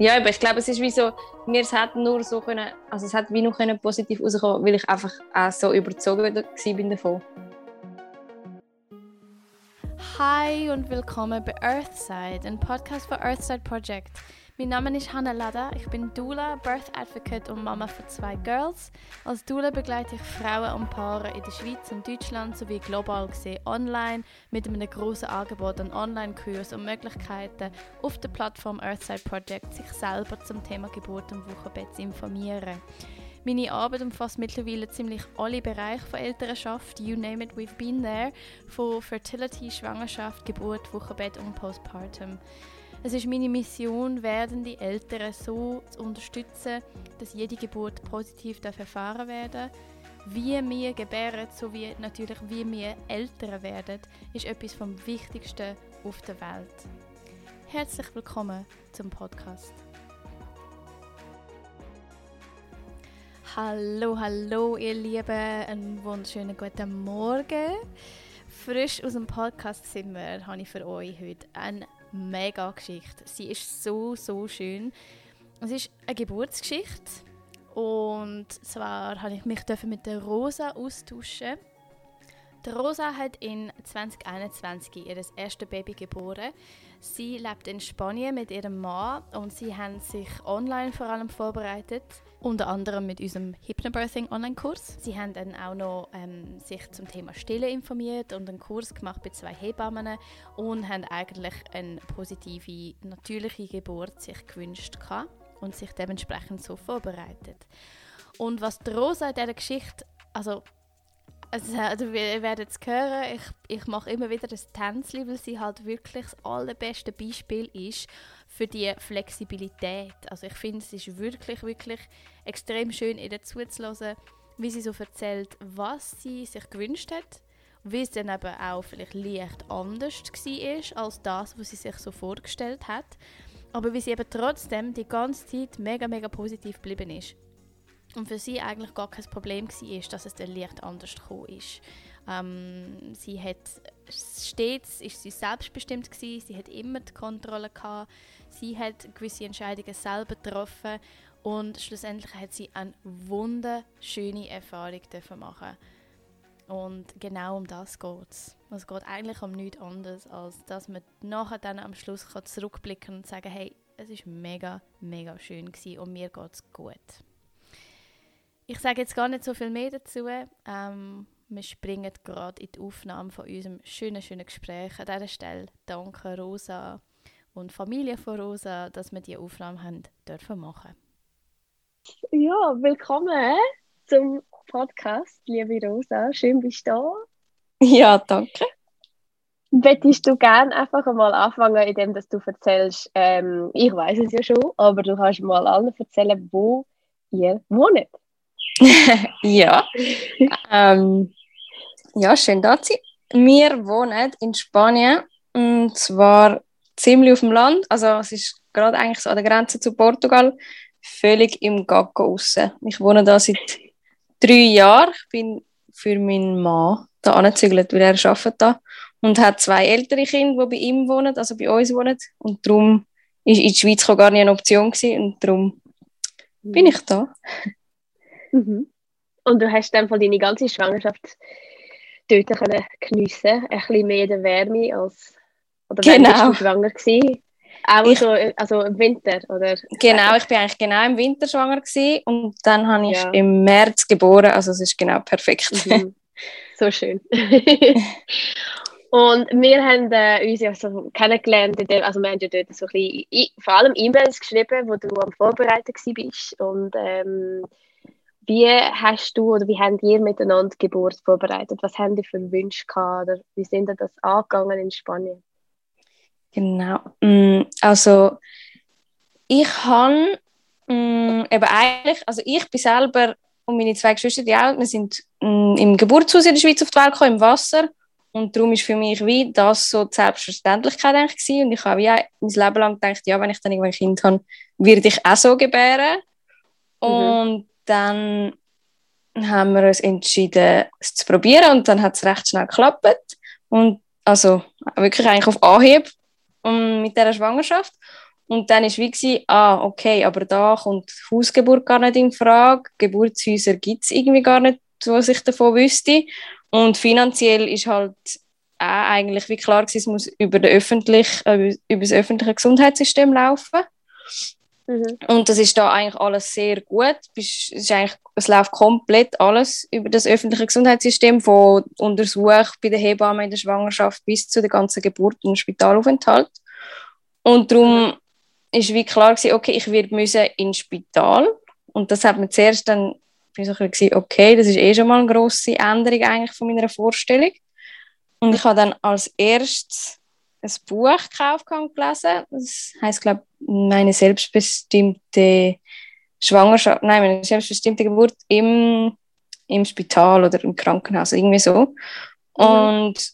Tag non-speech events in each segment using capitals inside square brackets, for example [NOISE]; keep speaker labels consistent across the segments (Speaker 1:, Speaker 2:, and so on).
Speaker 1: Ja, aber ich glaube, es ist wie so, mir es hat nur so können, also es hat wie noch können positiv rauskommen, weil ich einfach auch so überzogen bin davon.
Speaker 2: Hi und willkommen bei Earthside, ein Podcast für Earthside Project. Mein Name ist Hannah Lada, ich bin Doula, Birth Advocate und Mama von zwei Girls. Als Doula begleite ich Frauen und Paare in der Schweiz und Deutschland sowie global gesehen online mit einem grossen Angebot an Online-Kursen und Möglichkeiten auf der Plattform Earthside Project sich selber zum Thema Geburt und Wochenbett zu informieren. Meine Arbeit umfasst mittlerweile ziemlich alle Bereiche von Elternschaft, you name it, we've been there, von Fertility, Schwangerschaft, Geburt, Wochenbett und Postpartum. Es ist meine Mission, werdende Eltern so zu unterstützen, dass jede Geburt positiv erfahren werden Wie wir gebären, sowie natürlich wie wir Eltern werden, ist etwas vom Wichtigsten auf der Welt. Herzlich willkommen zum Podcast. Hallo, hallo, ihr Lieben, einen wunderschönen guten Morgen. Frisch aus dem Podcast sind wir, habe ich für euch heute einen mega Geschichte. Sie ist so, so schön. Es ist eine Geburtsgeschichte. Und zwar habe ich mich mit der Rosa austauschen. Die Rosa hat in 2021 ihr erstes Baby geboren. Sie lebt in Spanien mit ihrem Mann und sie haben sich online vor allem vorbereitet, unter anderem mit unserem Hypnobirthing Online-Kurs. Sie haben dann auch noch ähm, sich zum Thema Stille informiert und einen Kurs gemacht bei zwei Hebammen und haben eigentlich eine positive, natürliche Geburt sich gewünscht und sich dementsprechend so vorbereitet. Und was die Rosa in dieser Geschichte, also also, also wir werden es hören, ich, ich mache immer wieder das Tänzchen, weil sie halt wirklich das allerbeste Beispiel ist für die Flexibilität. Also ich finde, es ist wirklich, wirklich extrem schön, ihr zuzuhören, wie sie so erzählt, was sie sich gewünscht hat, wie es dann eben auch vielleicht leicht anders war als das, was sie sich so vorgestellt hat. Aber wie sie eben trotzdem die ganze Zeit mega, mega positiv geblieben ist. Und für sie eigentlich gar kein Problem war, dass es dann leicht anders gekommen ist. Ähm, sie hat stets ist sie selbstbestimmt gewesen, sie hat immer die Kontrolle gehabt, sie hat gewisse Entscheidungen selber getroffen und schlussendlich hat sie eine wunderschöne Erfahrung dürfen machen. Und genau um das geht es. Es geht eigentlich um nichts anderes, als dass man nachher dann am Schluss kann zurückblicken und sagen, hey, es ist mega, mega schön gewesen und mir geht es gut. Ich sage jetzt gar nicht so viel mehr dazu. Ähm, wir springen gerade in die Aufnahme von unserem schönen, schönen Gespräch. An dieser Stelle danke Rosa und Familie von Rosa, dass wir diese Aufnahme haben dürfen machen.
Speaker 1: Ja, willkommen zum Podcast, liebe Rosa. Schön, bist du da.
Speaker 2: Ja, danke.
Speaker 1: Möchtest du gerne einfach einmal anfangen, indem dass du erzählst, ähm, ich weiß es ja schon, aber du kannst mal allen erzählen, wo ihr wohnt.
Speaker 2: Ja. ähm, ja, schön da zu sein. Wir wohnen in Spanien und zwar ziemlich auf dem Land. Also es ist gerade eigentlich so an der Grenze zu Portugal, völlig im Gacko raus. Ich wohne da seit drei Jahren. Ich bin für meinen Mann da angezügelt, weil er arbeitet da und hat zwei ältere Kinder, die bei ihm wohnen, also bei uns wohnen. Und darum ist in die Schweiz gar nicht eine Option gewesen und darum bin ich da.
Speaker 1: Mhm. Und du hast dann von deine ganze Schwangerschaft dort können geniessen, ein bisschen mehr der Wärme als oder
Speaker 2: genau.
Speaker 1: du schwanger gewesen? Auch ich, so, also im Winter, oder?
Speaker 2: Genau, ich bin eigentlich genau im Winter schwanger gewesen und dann habe ich ja. im März geboren, also es ist genau perfekt. Mhm.
Speaker 1: So schön. [LAUGHS] und wir haben äh, uns ja so kennengelernt, also wir haben ja dort so ein bisschen, vor allem E-Mails geschrieben, wo du am Vorbereiten warst und ähm, wie hast du oder wie habt ihr miteinander die Geburt vorbereitet? Was haben die für Wünsche gehabt oder wie sind das angegangen in Spanien?
Speaker 2: Genau, mm, also ich habe mm, eben eigentlich, also ich bin selber und meine zwei Geschwister, die auch, wir sind mm, im Geburtshaus in der Schweiz auf die Welt gekommen, im Wasser und darum ist für mich wie das so die Selbstverständlichkeit eigentlich gewesen. und ich habe ja mein Leben lang gedacht, ja, wenn ich dann irgendwann ein Kind habe, werde ich auch so gebären mhm. und dann haben wir uns entschieden, es zu probieren und dann hat es recht schnell geklappt. Und also wirklich eigentlich auf Anhieb um, mit dieser Schwangerschaft.
Speaker 3: Und dann war wie, gewesen, ah, okay, aber da kommt Hausgeburt gar nicht in Frage. Geburtshäuser gibt es irgendwie gar nicht, was ich davon wüsste. Und finanziell ist halt auch eigentlich wie klar gewesen, es muss über, den öffentlich, äh, über das öffentliche Gesundheitssystem laufen. Mhm. Und das ist da eigentlich alles sehr gut. Es, ist eigentlich, es läuft komplett alles über das öffentliche Gesundheitssystem, von Untersuch bei der Hebamme in der Schwangerschaft bis zu der ganzen Geburt und Spitalaufenthalt. Und darum ist wie klar gewesen, okay, ich werde müssen ins Spital. Und das hat mir zuerst dann bisschen, okay, das ist eh schon mal eine grosse Änderung eigentlich von meiner Vorstellung. Und ich habe dann als erstes ein Buch gekauft und gelesen. Das heisst, glaube ich, meine selbstbestimmte Schwangerschaft, nein, meine selbstbestimmte Geburt im, im Spital oder im Krankenhaus, irgendwie so. Mhm. Und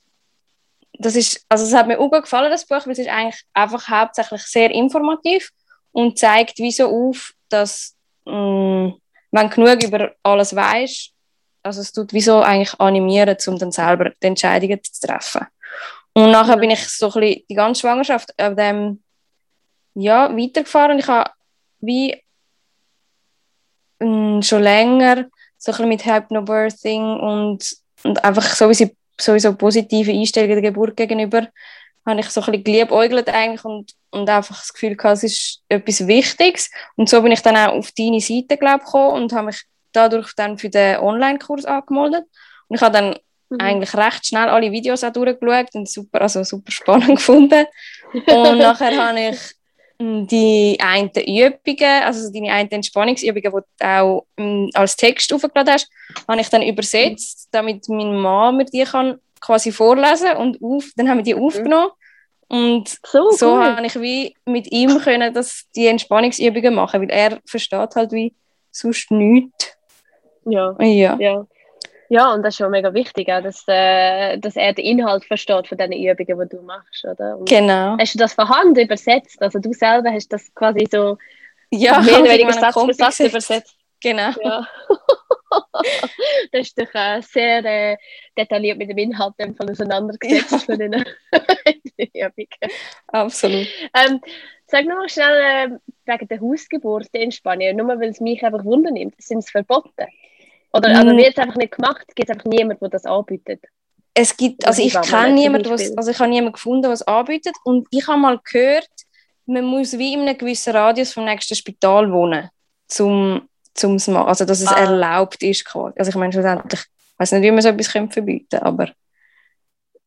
Speaker 3: das ist, also es hat mir auch gut gefallen, das Buch, weil es ist eigentlich einfach hauptsächlich sehr informativ und zeigt wie so auf, dass mh, mm, wenn genug über alles weißt, also es tut wie so eigentlich animieren, um dann selber die Entscheidungen zu treffen. Und nachher bin ich so ein bisschen die ganze Schwangerschaft auf dem ja, weitergefahren. Ich habe wie mh, mm, schon länger so ein bisschen mit Hypnobirthing und, und einfach sowieso, sowieso positive Einstellungen der Geburt gegenüber habe ich so ein geliebäugelt eigentlich und, und einfach das Gefühl gehabt, es ist etwas Wichtiges. Und so bin ich dann auch auf deine Seite, glaube gekommen und habe mich dadurch dann für den Online-Kurs angemeldet. Und ich habe dann mhm. eigentlich recht schnell alle Videos auch durchgeschaut und super, also super spannend [LAUGHS] gefunden. Und nachher habe ich hm, die einen Übungen, also deine einen Entspannungsübungen, die du auch hm, als Text aufgeladen hast, habe ich dann übersetzt, damit mein Mann mir die kann quasi vorlesen und auf, dann haben wir die mhm. aufgenommen. Und so, so cool. habe ich wie mit ihm können das, die Entspannungsübungen machen, weil er versteht halt wie sonst nichts.
Speaker 1: Ja. ja. ja. Ja, und das ist schon mega wichtig, auch, dass, äh, dass er den Inhalt versteht von diesen Übungen, die du machst, oder? Und
Speaker 3: genau.
Speaker 1: Hast du das von Hand übersetzt? Also du selber hast das quasi so
Speaker 3: ja,
Speaker 1: mehr oder weniger Satz für Satz übersetzt?
Speaker 3: Genau.
Speaker 1: Ja. [LAUGHS] das ist doch äh, sehr äh, detailliert mit dem Inhalt von auseinandergesetzt ja. von den [LAUGHS] Übungen.
Speaker 3: Absolut.
Speaker 1: Ähm, sag noch mal schnell äh, wegen der Hausgeburt in Spanien, nur weil es mich einfach wundernimmt, sind es verboten? Oder also mm. wird es einfach nicht gemacht? Gibt es einfach niemanden, der das anbietet?
Speaker 3: Es gibt, also ich kenne niemanden, also ich habe niemanden gefunden, der es anbietet und ich habe mal gehört, man muss wie in einem gewissen Radius vom nächsten Spital wohnen, zum zum machen, also dass es ah. erlaubt ist quasi. Also ich meine schlussendlich, ich weiß nicht, wie man so etwas verbieten könnte, aber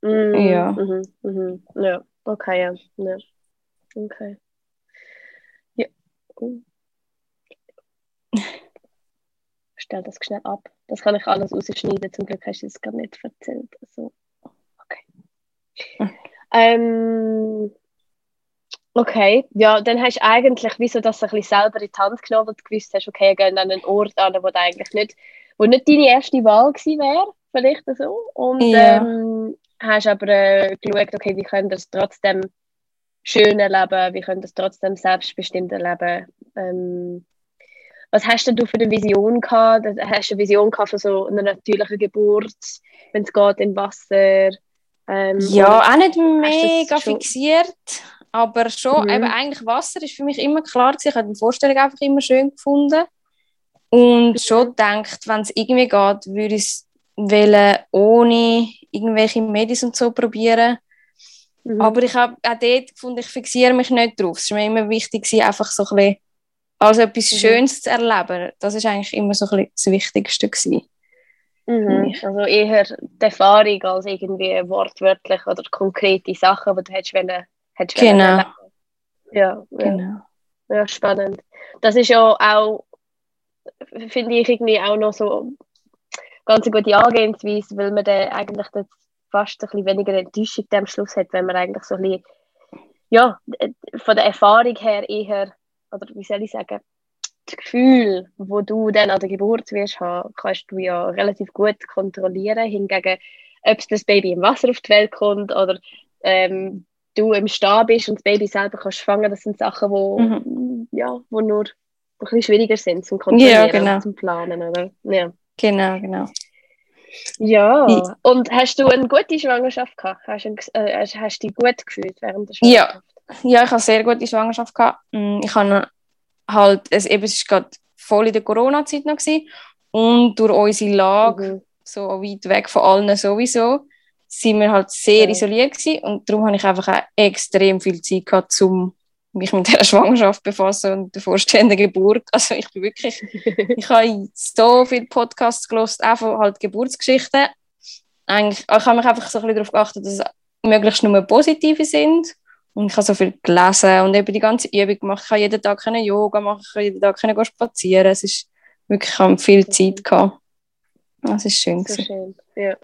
Speaker 1: mm, ja. Mm, mm, ja, okay, ja. ja. Okay. Ja. Uh. Stell das schnell ab. Das kann ich alles rausschneiden. Zum Glück hast du es gar nicht erzählt. Also, okay. okay. Ähm, Okay, ja, dann hast du eigentlich, wieso das ein bisschen selber in die Hand genommen und gewusst hast, okay, gehen an einen Ort an, wo eigentlich nicht, wo nicht deine erste Wahl gewesen wäre, vielleicht so. Und ja. ähm, hast aber äh, geschaut, okay, wie können das trotzdem schön erleben, wie können das trotzdem selbstbestimmt erleben. Ähm, was hast denn du für eine Vision gehabt? Hast du eine Vision gehabt von so einer natürlichen Geburt, wenn es geht im Wasser?
Speaker 3: Ähm, ja, auch nicht mega fixiert. Aber schon, mhm. eben eigentlich Wasser ist für mich immer klar gewesen. Ich habe die Vorstellung einfach immer schön gefunden. Und schon gedacht, wenn es irgendwie geht, würde ich es ohne irgendwelche Medis und so probieren. Mhm. Aber ich habe auch dort gefunden, ich fixiere mich nicht drauf. Es war mir immer wichtig, einfach so ein bisschen als etwas mhm. Schönes zu erleben. Das ist eigentlich immer so ein bisschen das Wichtigste gewesen.
Speaker 1: Mhm. Also eher die Erfahrung als irgendwie wortwörtlich oder konkrete Sachen, die du hättest wollen
Speaker 3: Hättest genau.
Speaker 1: Ja, genau. Ja. ja, spannend. Das ist ja auch, finde ich, irgendwie auch noch so ganz eine gute Angehensweise, weil man dann eigentlich fast ein bisschen weniger Enttäuschung am Schluss hat, wenn man eigentlich so ein bisschen, ja, von der Erfahrung her eher, oder wie soll ich sagen, das Gefühl, wo du dann an der Geburt wirst haben, kannst du ja relativ gut kontrollieren. Hingegen, ob das Baby im Wasser auf die Welt kommt oder ähm, du im Stehen bist und das Baby selber kannst fangen, das sind Sachen, wo, mhm. ja, wo nur ein bisschen schwieriger sind zum Kontrollieren, ja, genau. zum Planen, oder? Ja.
Speaker 3: Genau, genau.
Speaker 1: Ja, und hast du eine gute Schwangerschaft gehabt? Hast du, äh, hast du dich gut gefühlt während der
Speaker 3: Schwangerschaft? Ja, ja, ich habe sehr gute Schwangerschaft gehabt. Mm, ich habe halt, es, eben, es war gerade voll in der Corona-Zeit noch gewesen. und durch unsere Lage, mhm. so weit weg von allen sowieso, sind wir halt sehr ja. isoliert gewesen und darum habe ich einfach auch extrem viel Zeit gehabt, um mich mit der [LAUGHS] Schwangerschaft befassen und der vorstehenden Geburt. Also ich bin wirklich, [LAUGHS] ich habe so viele Podcasts gelost, auch von halt Geburtsgeschichten. Eigentlich, ich habe mich einfach so ein bisschen darauf geachtet, dass es möglichst nur positive sind. Und ich habe so viel gelesen und eben die ganze Übung gemacht. Ich habe jeden Tag Yoga machen, ich habe jeden Tag spazieren. Es ist wirklich, ich habe viel Zeit gehabt. Das ist schön.
Speaker 1: So schön, ja.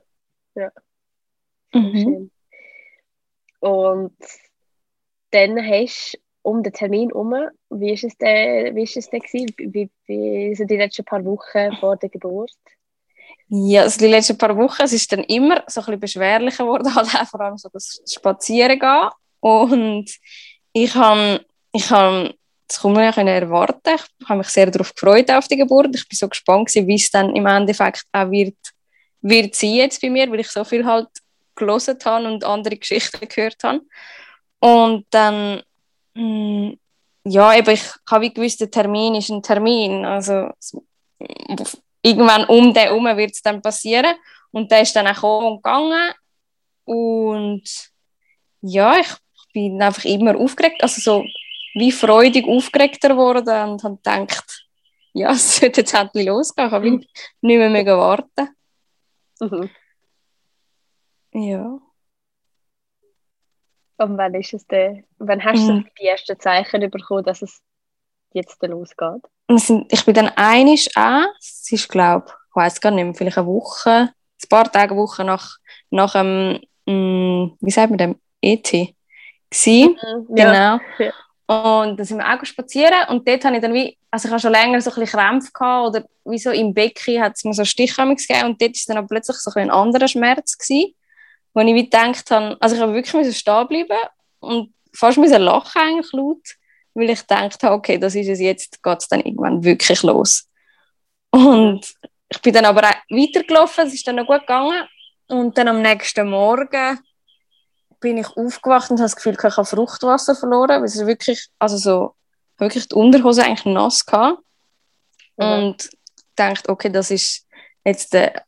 Speaker 1: ja. Mhm. Schön. Und dann hast du um den Termin herum, wie ist es denn, wie ist es denn gewesen? Wie, wie sind die letzten paar Wochen vor der Geburt?
Speaker 3: Ja, also die letzten paar Wochen, es ist dann immer so ein bisschen beschwerlicher geworden, halt [LAUGHS] vor allem so das Spazierengehen. Und ich habe, ich habe das man ja erwarten. Ich habe mich sehr darauf gefreut auf die Geburt. Ich bin so gespannt wie es dann im Endeffekt auch wird, wird sein jetzt bei mir, weil ich so viel halt gelesen habe und andere Geschichten gehört habe. Und dann hm, ja, eben, ich habe gewusst, der Termin ist ein Termin. Also irgendwann um den herum wird es dann passieren. Und der ist dann auch gekommen und gegangen. Und ja, ich bin einfach immer aufgeregt, also so wie freudig aufgeregter geworden und habe gedacht, ja, [LAUGHS] es sollte jetzt endlich losgehen. Ich habe mhm. nicht mehr, mehr warten. Mhm. Ja.
Speaker 1: Und wann ist es denn, wann hast du mhm. die ersten Zeichen bekommen, dass es jetzt losgeht?
Speaker 3: Ich bin dann einig an, es ist glaube ich weiß gar nicht mehr, vielleicht eine Woche, ein paar Tage, Woche nach, nach dem, mm, wie sagt man dem, ET gsi, mhm, genau. Ja. Und dann sind wir auch spazieren und dort habe ich dann wie, also ich habe schon länger so ein bisschen Krämpfe gehabt oder wie so im Becken hat es mir so Stich gegeben und dort ist dann aber plötzlich so ein, ein anderer Schmerz gewesen wo ich wie gedacht habe, also ich habe wirklich stehen bleiben und fast müssen lachen eigentlich laut, weil ich gedacht habe, okay, das ist es jetzt, geht es dann irgendwann wirklich los. Und ich bin dann aber auch weitergelaufen, es ist dann noch gut gegangen und dann am nächsten Morgen bin ich aufgewacht und habe das Gefühl, ich habe Fruchtwasser verloren, weil es wirklich, also so, wirklich die Unterhose eigentlich nass gehabt. Mhm. Und dachte, okay, das ist jetzt der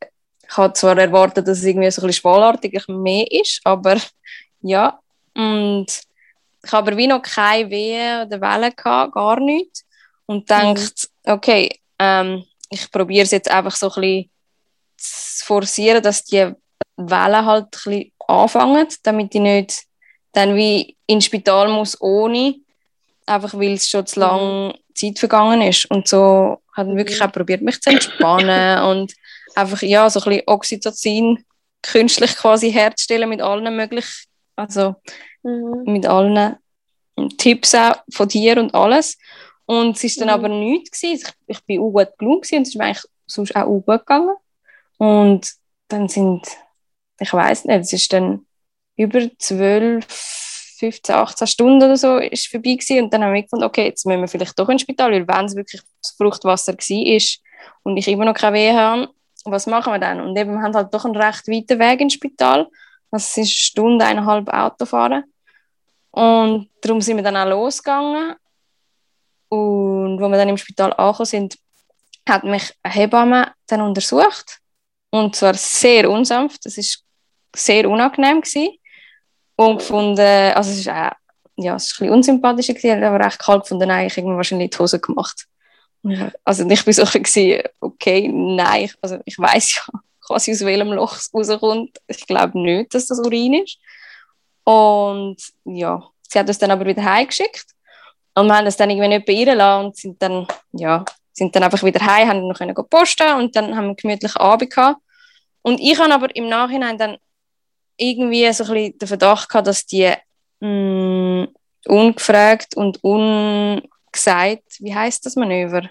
Speaker 3: ich habe zwar erwartet, dass es irgendwie so ein bisschen schwalartig mehr ist, aber [LAUGHS] ja. Und ich habe aber wie noch keine Wehen oder Wellen gehabt, gar nichts. Und denkt, mhm. okay, ähm, ich probiere es jetzt einfach so ein bisschen zu forcieren, dass die Wellen halt ein bisschen anfangen, damit ich nicht dann wie ins Spital muss ohne, einfach weil es schon zu lange mhm. Zeit vergangen ist. Und so hat wirklich mhm. auch probiert, mich zu entspannen [COUGHS] und einfach ja, so ein bisschen Oxytocin künstlich quasi herzustellen mit allen möglichen, also mhm. mit allen Tipps auch von dir und alles. Und es ist dann mhm. aber nichts gewesen. Ich, ich bin auch gut gelungen und es ist mir eigentlich sonst auch gut gegangen. Und dann sind, ich weiß nicht, es ist dann über zwölf, 15, 18 Stunden oder so ist vorbei gewesen. und dann haben wir gefunden, okay, jetzt müssen wir vielleicht doch ins Spital, weil wenn es wirklich das Fruchtwasser war und ich immer noch keine Wehe habe, was machen wir dann? Und eben, wir haben halt doch einen recht weiten Weg ins Spital. Das ist eine Stunde, eineinhalb Autofahren. Und darum sind wir dann auch losgegangen. Und als wir dann im Spital angekommen sind, hat mich eine Hebamme dann untersucht. Und zwar sehr unsanft. Das war sehr unangenehm. Gewesen. Und gefunden, also es ist auch, ja, es ist ein bisschen unsympathischer aber recht kalt gefunden, nein, ich irgendwie wahrscheinlich die Hose gemacht. Also ich war so okay, nein, also ich weiß ja [LAUGHS] quasi aus welchem Loch es rauskommt. Ich glaube nicht, dass das Urin ist. Und ja, sie hat uns dann aber wieder heimgeschickt. Und wir haben das dann irgendwie nicht bei ihr lassen und sind dann, ja, sind dann einfach wieder heim, haben noch können posten und dann haben wir einen gemütlichen Abend gehabt. Und ich habe aber im Nachhinein dann irgendwie so ein bisschen den Verdacht gehabt, dass die mh, mm, ungefragt und ungesagt, wie heißt das Manöver?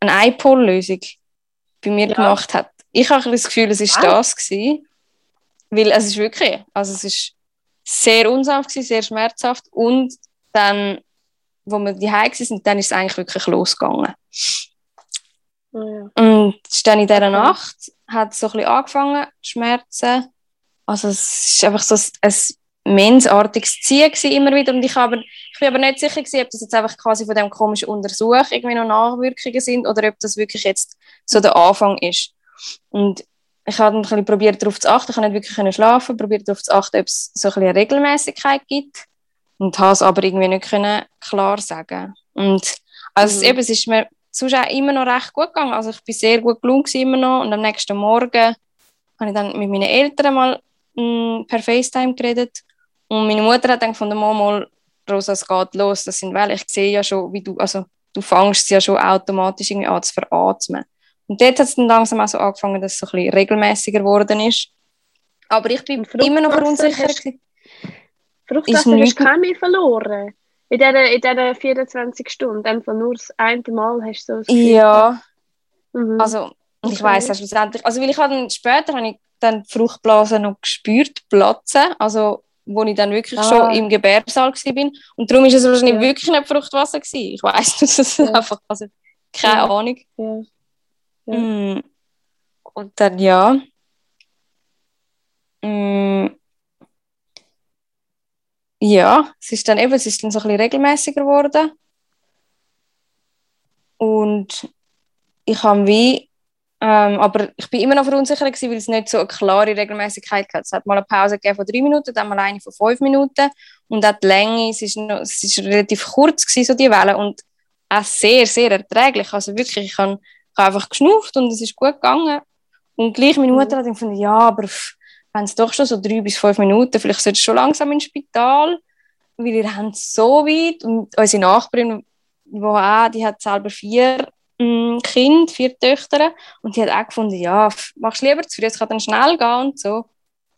Speaker 3: eine iPol-Lösung bei mir ja. gemacht hat. Ich habe das Gefühl, es war das gewesen, weil es ist wirklich, also es ist sehr unsanft gewesen, sehr schmerzhaft und dann, wo wir die Hause sind, dann ist es eigentlich wirklich losgegangen. Oh ja. Und dann in dieser Nacht hat es so ein bisschen angefangen, die Schmerzen. Also es ist einfach so ein, mensartiges Ziehen immer wieder und ich, aber, ich bin aber nicht sicher gewesen, ob das jetzt einfach quasi von dem komischen Untersuch irgendwie noch Nachwirkungen sind oder ob das wirklich jetzt so der Anfang ist. Und ich habe dann ein bisschen probiert darauf zu achten, ich konnte nicht wirklich schlafen, probiert darauf zu achten, ob es so ein bisschen eine Regelmäßigkeit gibt und habe es aber irgendwie nicht können klar sagen. Und also mhm. eben, es ist mir sonst auch immer noch recht gut gegangen, also ich bin sehr gut gelungen immer noch und am nächsten Morgen habe ich dann mit meinen Eltern mal mh, mm, per FaceTime geredet und meine Mutter hat dann gefunden, mal, Rosa, es geht los, das sind weil ich sehe ja schon, wie du, also du fängst ja schon automatisch irgendwie an zu veratmen. Und dort hat es dann langsam auch so angefangen, dass es so ein bisschen regelmäßiger geworden ist. Aber ich bin immer noch verunsichert.
Speaker 1: Fruchtwasser hast du kein mehr verloren? In diesen 24 Stunden, einfach nur das eine Mal hast du so
Speaker 3: Ja. Mhm. Also, okay. ich weiss ja schlussendlich, also weil ich dann später habe ich dann die Fruchtblase noch gespürt, platzen, also wo ich dann wirklich ah. schon im Gebärsaal war. Und darum war es wahrscheinlich ja. wirklich nicht Fruchtwasser gewesen. Ich weiss [LAUGHS] das ist ja. einfach, also keine ja. Ahnung. Mm. Und dann ja. Mm. Ja, es ist dann eben, es ist dann so ein bisschen regelmäßiger geworden. Und ich habe wie ähm, aber ich bin immer noch verunsichert weil es nicht so eine klare Regelmäßigkeit hat. Es hat mal eine Pause gegeben von drei Minuten, dann mal eine von fünf Minuten und auch die Länge, es ist, noch, es ist relativ kurz gewesen, so die Welle und auch sehr, sehr erträglich. Also wirklich, ich habe, ich habe einfach geschnauft und es ist gut gegangen. Und gleich meine Mutter hat gefunden, ja, aber wenn es doch schon so drei bis fünf Minuten, vielleicht sollte es schon langsam ins Spital, weil ihr habt so weit und unsere Nachbarin, die auch, die hat selber vier Kind, vier Töchter. Und die hat auch gefunden, ja, machst lieber zu früh, es kann dann schnell gehen und so.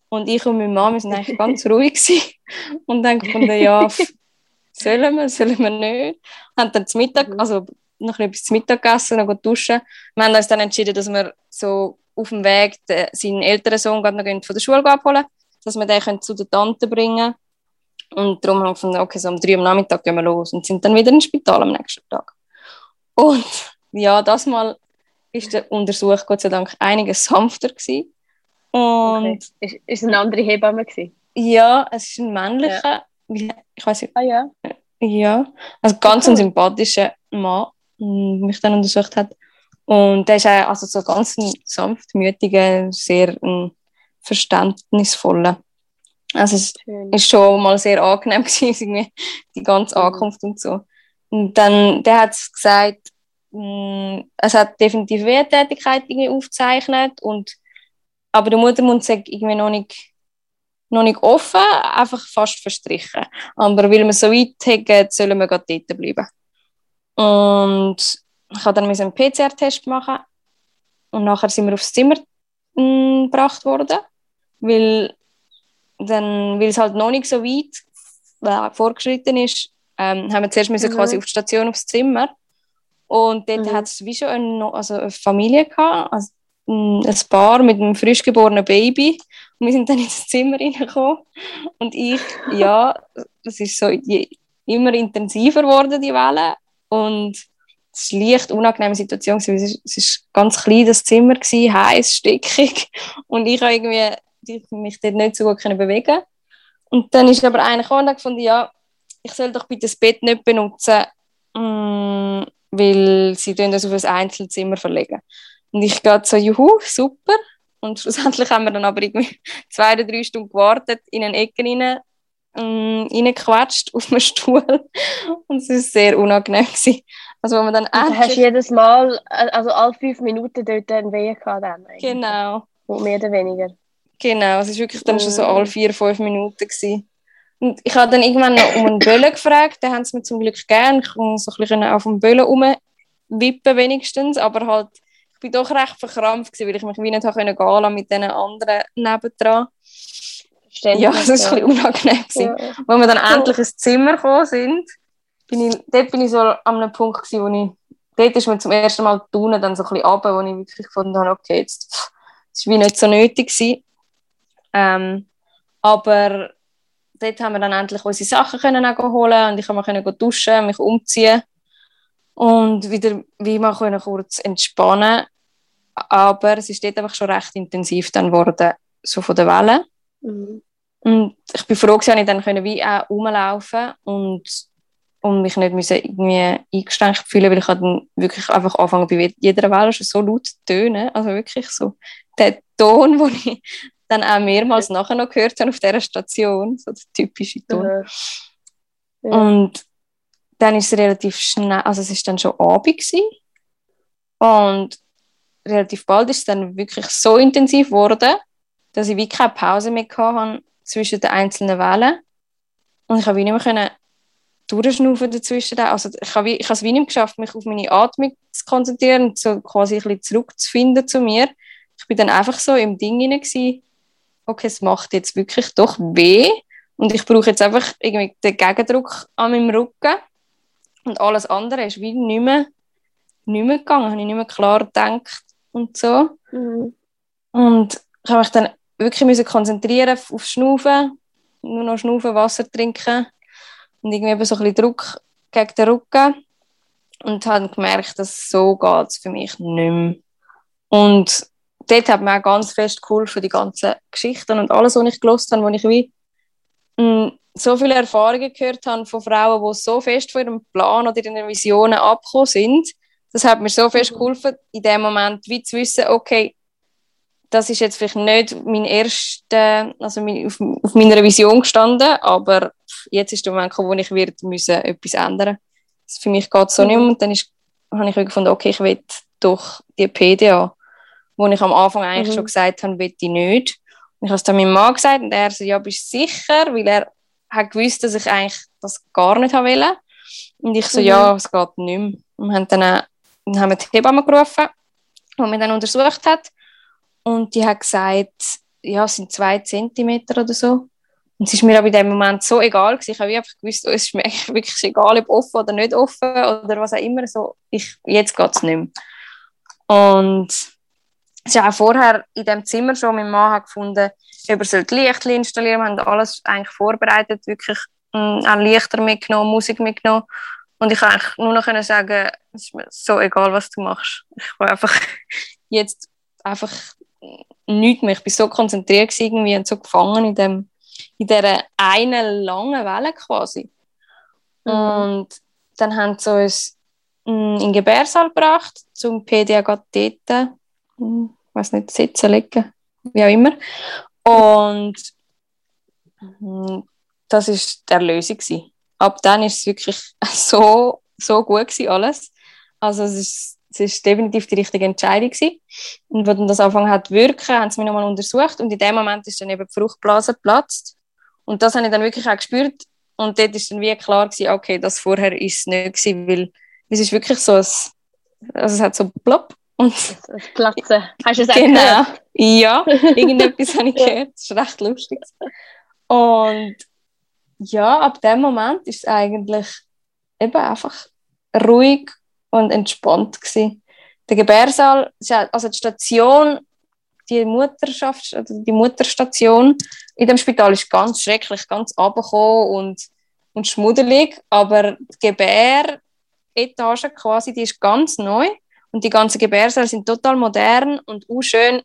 Speaker 3: Und ich und meine Mama sind eigentlich ganz ruhig gewesen. [LAUGHS] und dann gefunden, ja, sollen wir, sollen wir nicht. Haben dann zum Mittag, mhm. also noch etwas zum Mittag gegessen, noch duschen. Wir haben uns dann entschieden, dass wir so auf dem Weg den, seinen älteren Sohn noch von der Schule abholen dass wir den zu der Tante bringen können. Und darum haben wir gefunden, okay, so um drei Uhr am Nachmittag gehen wir los und sind dann wieder ins Spital am nächsten Tag. Und ja, das Mal ist der Untersuch Gott sei Dank einiges [LAUGHS] sanfter gewesen. Und
Speaker 1: okay. ist, ist eine andere Hebamme gewesen?
Speaker 3: Ja, es ist ein männlicher, ja. ich weiß nicht.
Speaker 1: Ah ja.
Speaker 3: Ja, also ganz ein sympathischer Mann, der mich dann untersucht hat. Und der ist auch also so ganz ein sanftmütiger, sehr ein verständnisvoller. Also es Schön. ist schon mal sehr angenehm [LAUGHS] gewesen, die ganze. Ankunft und so. Und dann, der hat gesagt, mm, es hat definitiv Wehrtätigkeit irgendwie aufgezeichnet und aber der Muttermund sagt irgendwie noch nicht, noch nicht offen, einfach fast verstrichen. Aber weil wir so weit haben, sollen wir gerade dort bleiben. Und ich habe dann einen PCR-Test machen und nachher sind wir aufs Zimmer mh, mm, gebracht worden, weil, dann, weil es halt noch nicht so weit äh, vorgeschritten ist, ähm, haben wir zuerst mhm. quasi auf die Station aufs Zimmer und dort mhm. hat es wie schon eine, also eine Familie gehabt, also ein Paar mit einem frisch geborenen Baby. Und wir sind dann ins Zimmer reingekommen. Und ich, ja, das ist so immer intensiver geworden, die Welle. Und es war eine leicht unangenehme Situation. Es war ganz klein, das Zimmer, heiß, stickig. Und ich habe irgendwie mich dort nicht so gut bewegen Und dann ist aber einer gekommen und gefunden, ja, ich soll doch bitte das Bett nicht benutzen. Mm, weil sie das auf ein Einzelzimmer verlegen. Und ich gehe so, juhu, super. Und schlussendlich haben wir dann aber irgendwie [LAUGHS] zwei oder drei Stunden gewartet, in eine Ecke rein, ähm, reingequetscht [LAUGHS] auf einem Stuhl. Und es war sehr unangenehm. Gewesen. Also, wo man dann
Speaker 1: endlich... hast du jedes Mal, also alle fünf Minuten dort einen Weh gehabt dann
Speaker 3: Genau.
Speaker 1: Mehr oder weniger.
Speaker 3: Genau, es war wirklich dann schon so alle vier, fünf Minuten. Gewesen. Und ich habe dann irgendwann noch um einen Böllen gefragt, den haben sie mir zum Glück gern. Ich konnte so ein bisschen auf dem Böllen rumwippen wenigstens, aber halt, ich bin doch recht verkrampft gewesen, weil ich mich wie nicht gehen konnte mit den anderen nebendran. Ja, das war ein bisschen unangenehm. Ja. Als wir dann endlich ins Zimmer gekommen sind, bin ich, dort bin ich so an einem Punkt gewesen, wo ich, dort ist mir zum ersten Mal die Tune dann so ein bisschen runter, wo ich wirklich gefunden habe, okay, jetzt, das war wie nicht so nötig gewesen. Ähm, aber dort haben wir dann endlich unsere Sachen können holen und ich konnte mich duschen, mich umziehen und wieder wie mal können kurz entspannen. Aber es ist dort einfach schon recht intensiv dann geworden, so von der Welle. Mhm. Und ich bin froh, dass ich dann können wie auch rumlaufen und, und mich nicht müssen irgendwie eingeschränkt fühlen, weil ich dann wirklich einfach anfangen bei jeder Welle schon so laut zu tönen. Also wirklich so der Ton, den ich dann auch mehrmals nachher noch gehört habe auf dieser Station, so der typische Ton. Ja. Ja. Und dann ist es relativ schnell, also es ist dann schon Abend gewesen. und relativ bald ist es dann wirklich so intensiv geworden, dass ich wie keine Pause mehr hatte zwischen den einzelnen Wellen. Und ich habe nicht mehr durchschnaufen dazwischen. Also ich habe, ich habe es wie nicht geschafft, mich auf meine Atmung zu konzentrieren und so quasi ein bisschen zurückzufinden zu mir. Ich bin dann einfach so im Ding hinein okay, es macht jetzt wirklich doch weh und ich brauche jetzt einfach irgendwie den Gegendruck an meinem Rücken und alles andere ist wie nicht mehr, nicht mehr gegangen, habe ich nicht mehr klar gedacht und so. Mhm. Und ich habe mich dann wirklich müssen konzentrieren auf Schnaufen, nur noch Schnaufen, Wasser trinken und irgendwie eben so ein bisschen Druck gegen den Rücken und habe gemerkt, dass so geht es für mich nicht mehr. Und dort hat mir auch ganz fest geholfen, die ganzen Geschichten und alles, was ich gelernt habe, wo ich wie mh, mm, so viele Erfahrungen gehört habe von Frauen, die so fest von ihrem Plan oder ihren Visionen abgekommen sind. Das hat mir so fest mhm. geholfen, in dem Moment wie zu wissen, okay, das ist jetzt vielleicht nicht mein erster, also auf, auf meiner Vision gestanden, aber jetzt ist der Moment gekommen, wo ich wird müssen etwas ändern. Für mich geht es so mhm. nicht mehr. Und dann ist, habe ich gefunden, okay, ich will doch die PDA, wo ich am Anfang eigentlich mhm. schon gesagt habe, will ich nicht. Und ich habe es dann meinem Mann gesagt und er so, ja, bist du sicher? Weil er hat gewusst, dass ich eigentlich das gar nicht wollte. Und ich so, mhm. ja, es geht nicht mehr. Und haben dann, dann haben wir die Hebamme gerufen, die mich dann untersucht hat. Und die hat gesagt, ja, es sind zwei Zentimeter oder so. Und es ist mir aber in dem Moment so egal gewesen. Ich habe einfach gewusst, oh, es ist mir wirklich egal, ob offen oder nicht offen oder was auch immer. So, ich, jetzt geht es nicht mehr. Und es ist auch vorher in dem Zimmer schon, mein Mann hat gefunden, ob er Licht installieren Wir haben alles eigentlich vorbereitet, wirklich ähm, auch Lichter mitgenommen, Musik mitgenommen. Und ich kann eigentlich nur noch sagen, es ist mir so egal, was du machst. Ich war einfach [LAUGHS] jetzt einfach nichts mehr. Ich war so konzentriert irgendwie und so gefangen in, dem, in dieser einen langen Welle quasi. Mhm. Und dann haben sie uns in den Gebärsaal gebracht, zum PDA dort, ich weiß nicht, sitzen, liegen, wie auch immer. Und hm, das war die Erlösung. Ab dann war es wirklich [LAUGHS] so, so gut gewesen, alles. Also es ist, es ist definitiv die richtige Entscheidung gewesen. Und als das angefangen hat zu wirken, haben sie mich nochmal untersucht und in dem Moment ist dann eben die Fruchtblase geplatzt. Und das habe ich dann wirklich auch gespürt. Und dort ist dann wie klar gewesen, okay, das vorher ist es nicht gewesen, weil es ist wirklich so, ein, also es hat so plopp und
Speaker 1: das Platzen. Hast du es
Speaker 3: genau. gehört? Ja, [LAUGHS] irgendetwas habe ich gehört. Das ist recht lustig. Und ja, ab dem Moment ist es eigentlich eben einfach ruhig und entspannt gewesen. Der Gebärsaal, also die Station, die Mutterschaft, also die Mutterstation in dem Spital ist ganz schrecklich, ganz abgekommen und, und schmuddelig, aber die Gebäretage quasi, die ist ganz neu und die ganzen Gebärsäle sind total modern und auch schön.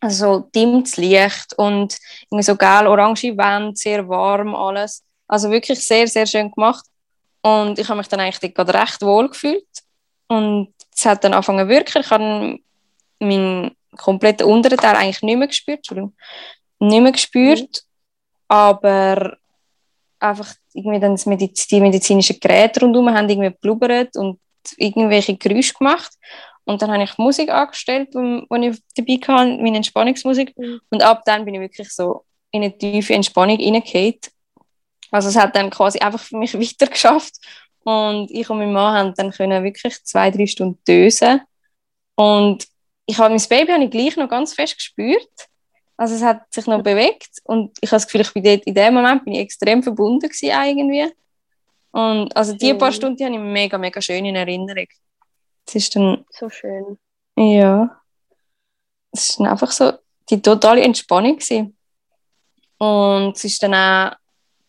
Speaker 3: Also dimmtes Licht und irgendwie so gel-orange Wände, sehr warm alles. Also wirklich sehr, sehr schön gemacht. Und ich habe mich dann eigentlich gerade recht wohl gefühlt. Und es hat dann angefangen zu wirken. Ich habe meinen kompletten unteren Teil eigentlich nicht mehr gespürt. Entschuldigung. Nicht mehr gespürt. Aber einfach irgendwie dann die medizinischen Geräte rundherum haben irgendwie blubbert und irgendwelche Geräusche gemacht. Und dann habe ich Musik angestellt, wo ich dabei hatte, meine Entspannungsmusik. Mhm. Und ab dann bin ich wirklich so in eine tiefe Entspannung reingefallen. Also es hat dann quasi einfach für mich [LAUGHS] weiter geschafft. Und ich und mein Mann haben dann können wirklich zwei, drei Stunden dösen. Und ich habe mein Baby habe ich gleich noch ganz fest gespürt. Also es hat sich noch bewegt und ich habe das Gefühl, ich bin dort, in dem Moment bin ich extrem verbunden gewesen irgendwie. Und also die paar Stunden habe ich mega, mega schön in Erinnerung. Es ist dann...
Speaker 1: So schön.
Speaker 3: Ja. Es ist dann einfach so die totale Entspannung gewesen. Und es ist dann auch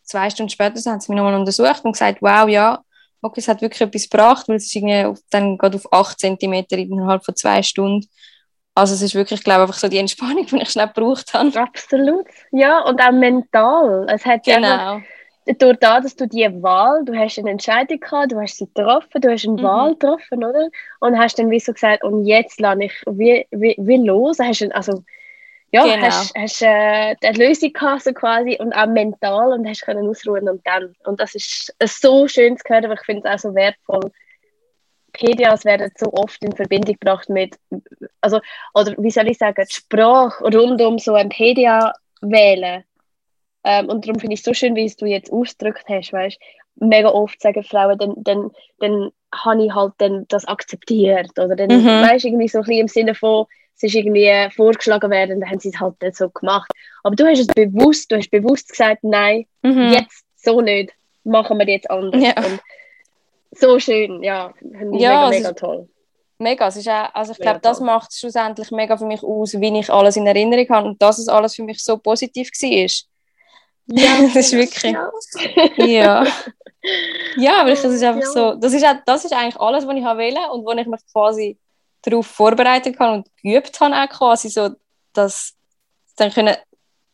Speaker 3: zwei Stunden später haben sie mich nochmal untersucht und gesagt, wow, ja, okay, es hat wirklich etwas gebracht, weil es ist irgendwie auf, dann gerade auf 8 cm innerhalb von zwei Stunden. Also es ist wirklich, glaube ich, einfach so die Entspannung, [LAUGHS] die ich schnell gebraucht habe.
Speaker 1: Absolut. Ja, und auch mental. Es hat
Speaker 3: Genau.
Speaker 1: einfach, durch das, dass du die Wahl, du hast eine Entscheidung gehabt, du hast sie getroffen, du hast eine
Speaker 3: Mhm.
Speaker 1: Wahl getroffen, oder? Und hast dann wie so gesagt, und jetzt lade ich wie, wie, wie los. Hast du, also, ja,
Speaker 3: Genau.
Speaker 1: hast, hast äh, die Lösung gehabt, so quasi, und auch mental, und hast können ausruhen und dann. Und das ist äh, so schön zu hören, aber ich finde es auch so wertvoll. PDAs werden so oft in Verbindung gebracht mit, also, oder wie soll ich sagen, die Sprache rund um so ein PDA wählen. Ähm, und darum finde ich es so schön, wie es du jetzt ausgedrückt hast, weißt Mega oft sagen Frauen, dann, dann, dann habe ich halt dann das akzeptiert. Oder dann,
Speaker 3: Mhm.
Speaker 1: weißt irgendwie so ein bisschen im Sinne von, es ist irgendwie vorgeschlagen werden, dann haben sie es halt nicht so gemacht. Aber du hast es bewusst, du hast bewusst gesagt, nein,
Speaker 3: Mhm.
Speaker 1: jetzt so nicht, machen wir jetzt anders.
Speaker 3: Ja.
Speaker 1: Und so schön, ja,
Speaker 3: Ja,
Speaker 1: mega, mega toll.
Speaker 3: Mega, es ist auch, also ich glaube, das macht es schlussendlich mega für mich aus, wie ich alles in Erinnerung habe und dass es alles für mich so positiv war.
Speaker 1: Ja, [LAUGHS]
Speaker 3: das ist wirklich,
Speaker 1: Ja.
Speaker 3: ja. Aber ich, das ist einfach so, das ist, das ist eigentlich alles, was ich wollte und wo ich mich quasi darauf vorbereitet habe und geübt habe auch quasi so, dass dann können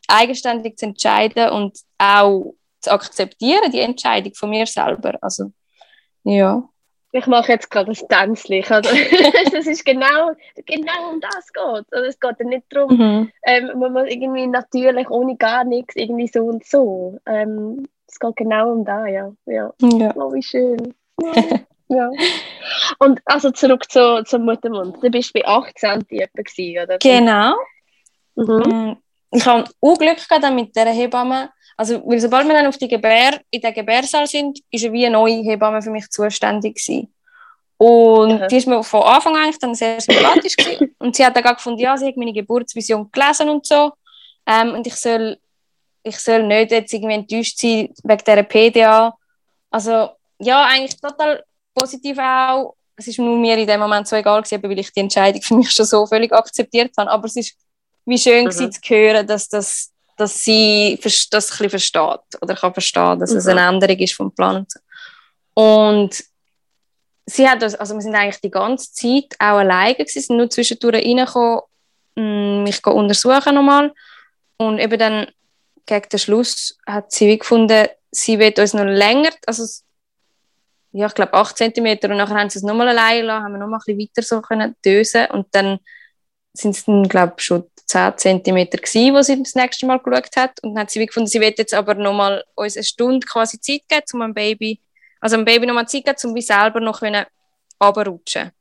Speaker 3: eigenständig zu entscheiden und auch zu akzeptieren, die Entscheidung von mir selber. Also, ja.
Speaker 1: Ich mache jetzt gerade ein Tänzchen. Also, [LAUGHS] das ist genau, genau um das geht. Also, es geht ja nicht darum,
Speaker 3: Mhm.
Speaker 1: ähm, man muss irgendwie natürlich ohne gar nichts irgendwie so und so. Ähm, es geht genau um das, ja. ja.
Speaker 3: ja.
Speaker 1: Oh, wie schön. Ja. [LAUGHS] ja. Und also zurück zu, zum Muttermund. Du bist bei 18 die etwa gewesen, oder?
Speaker 3: Genau.
Speaker 1: Mhm.
Speaker 3: Mm, Ich habe auch Glück gehabt mit dieser Hebamme. Also, weil sobald wir dann auf die Gebär, in den Gebärsaal sind, ist ja wie eine neue Hebamme für mich zuständig gewesen. Und
Speaker 1: Aha.
Speaker 3: die ist mir von Anfang an eigentlich dann sehr sympathisch gewesen. Und sie hat dann gefunden, ja, sie hat meine Geburtsvision gelesen und so. Ähm, und ich soll, ich soll nicht jetzt irgendwie enttäuscht sein wegen dieser PDA. Also, ja, eigentlich total positiv auch. Es ist nur mir in dem Moment so egal gewesen, weil ich die Entscheidung für mich schon so völlig akzeptiert habe. Aber es ist wie schön
Speaker 1: Mhm.
Speaker 3: zu hören, dass, das, dass sie das ein bisschen versteht oder kann verstehen, dass es
Speaker 1: Mhm.
Speaker 3: eine Änderung ist vom Plan. Und, sie hat das, also wir sind eigentlich die ganze Zeit auch alleine gewesen, sind nur zwischendurch reingekommen, mh, mich untersuchen nochmal und eben dann gegen den Schluss hat sie wie gefunden, sie wird uns noch länger, also ja, ich glaube 8 cm und nachher haben sie es nochmal alleine gelassen, haben wir nochmal ein bisschen weiter so können dösen und dann sind es dann, glaube ich, schon 10 cm gewesen, wo sie das nächste Mal geschaut hat. Und dann hat sie gefunden, sie wird jetzt aber nochmal uns eine Stunde quasi Zeit geben, um dem Baby, also dem Baby nochmal Zeit geben, um wie selber noch können runterrutschen.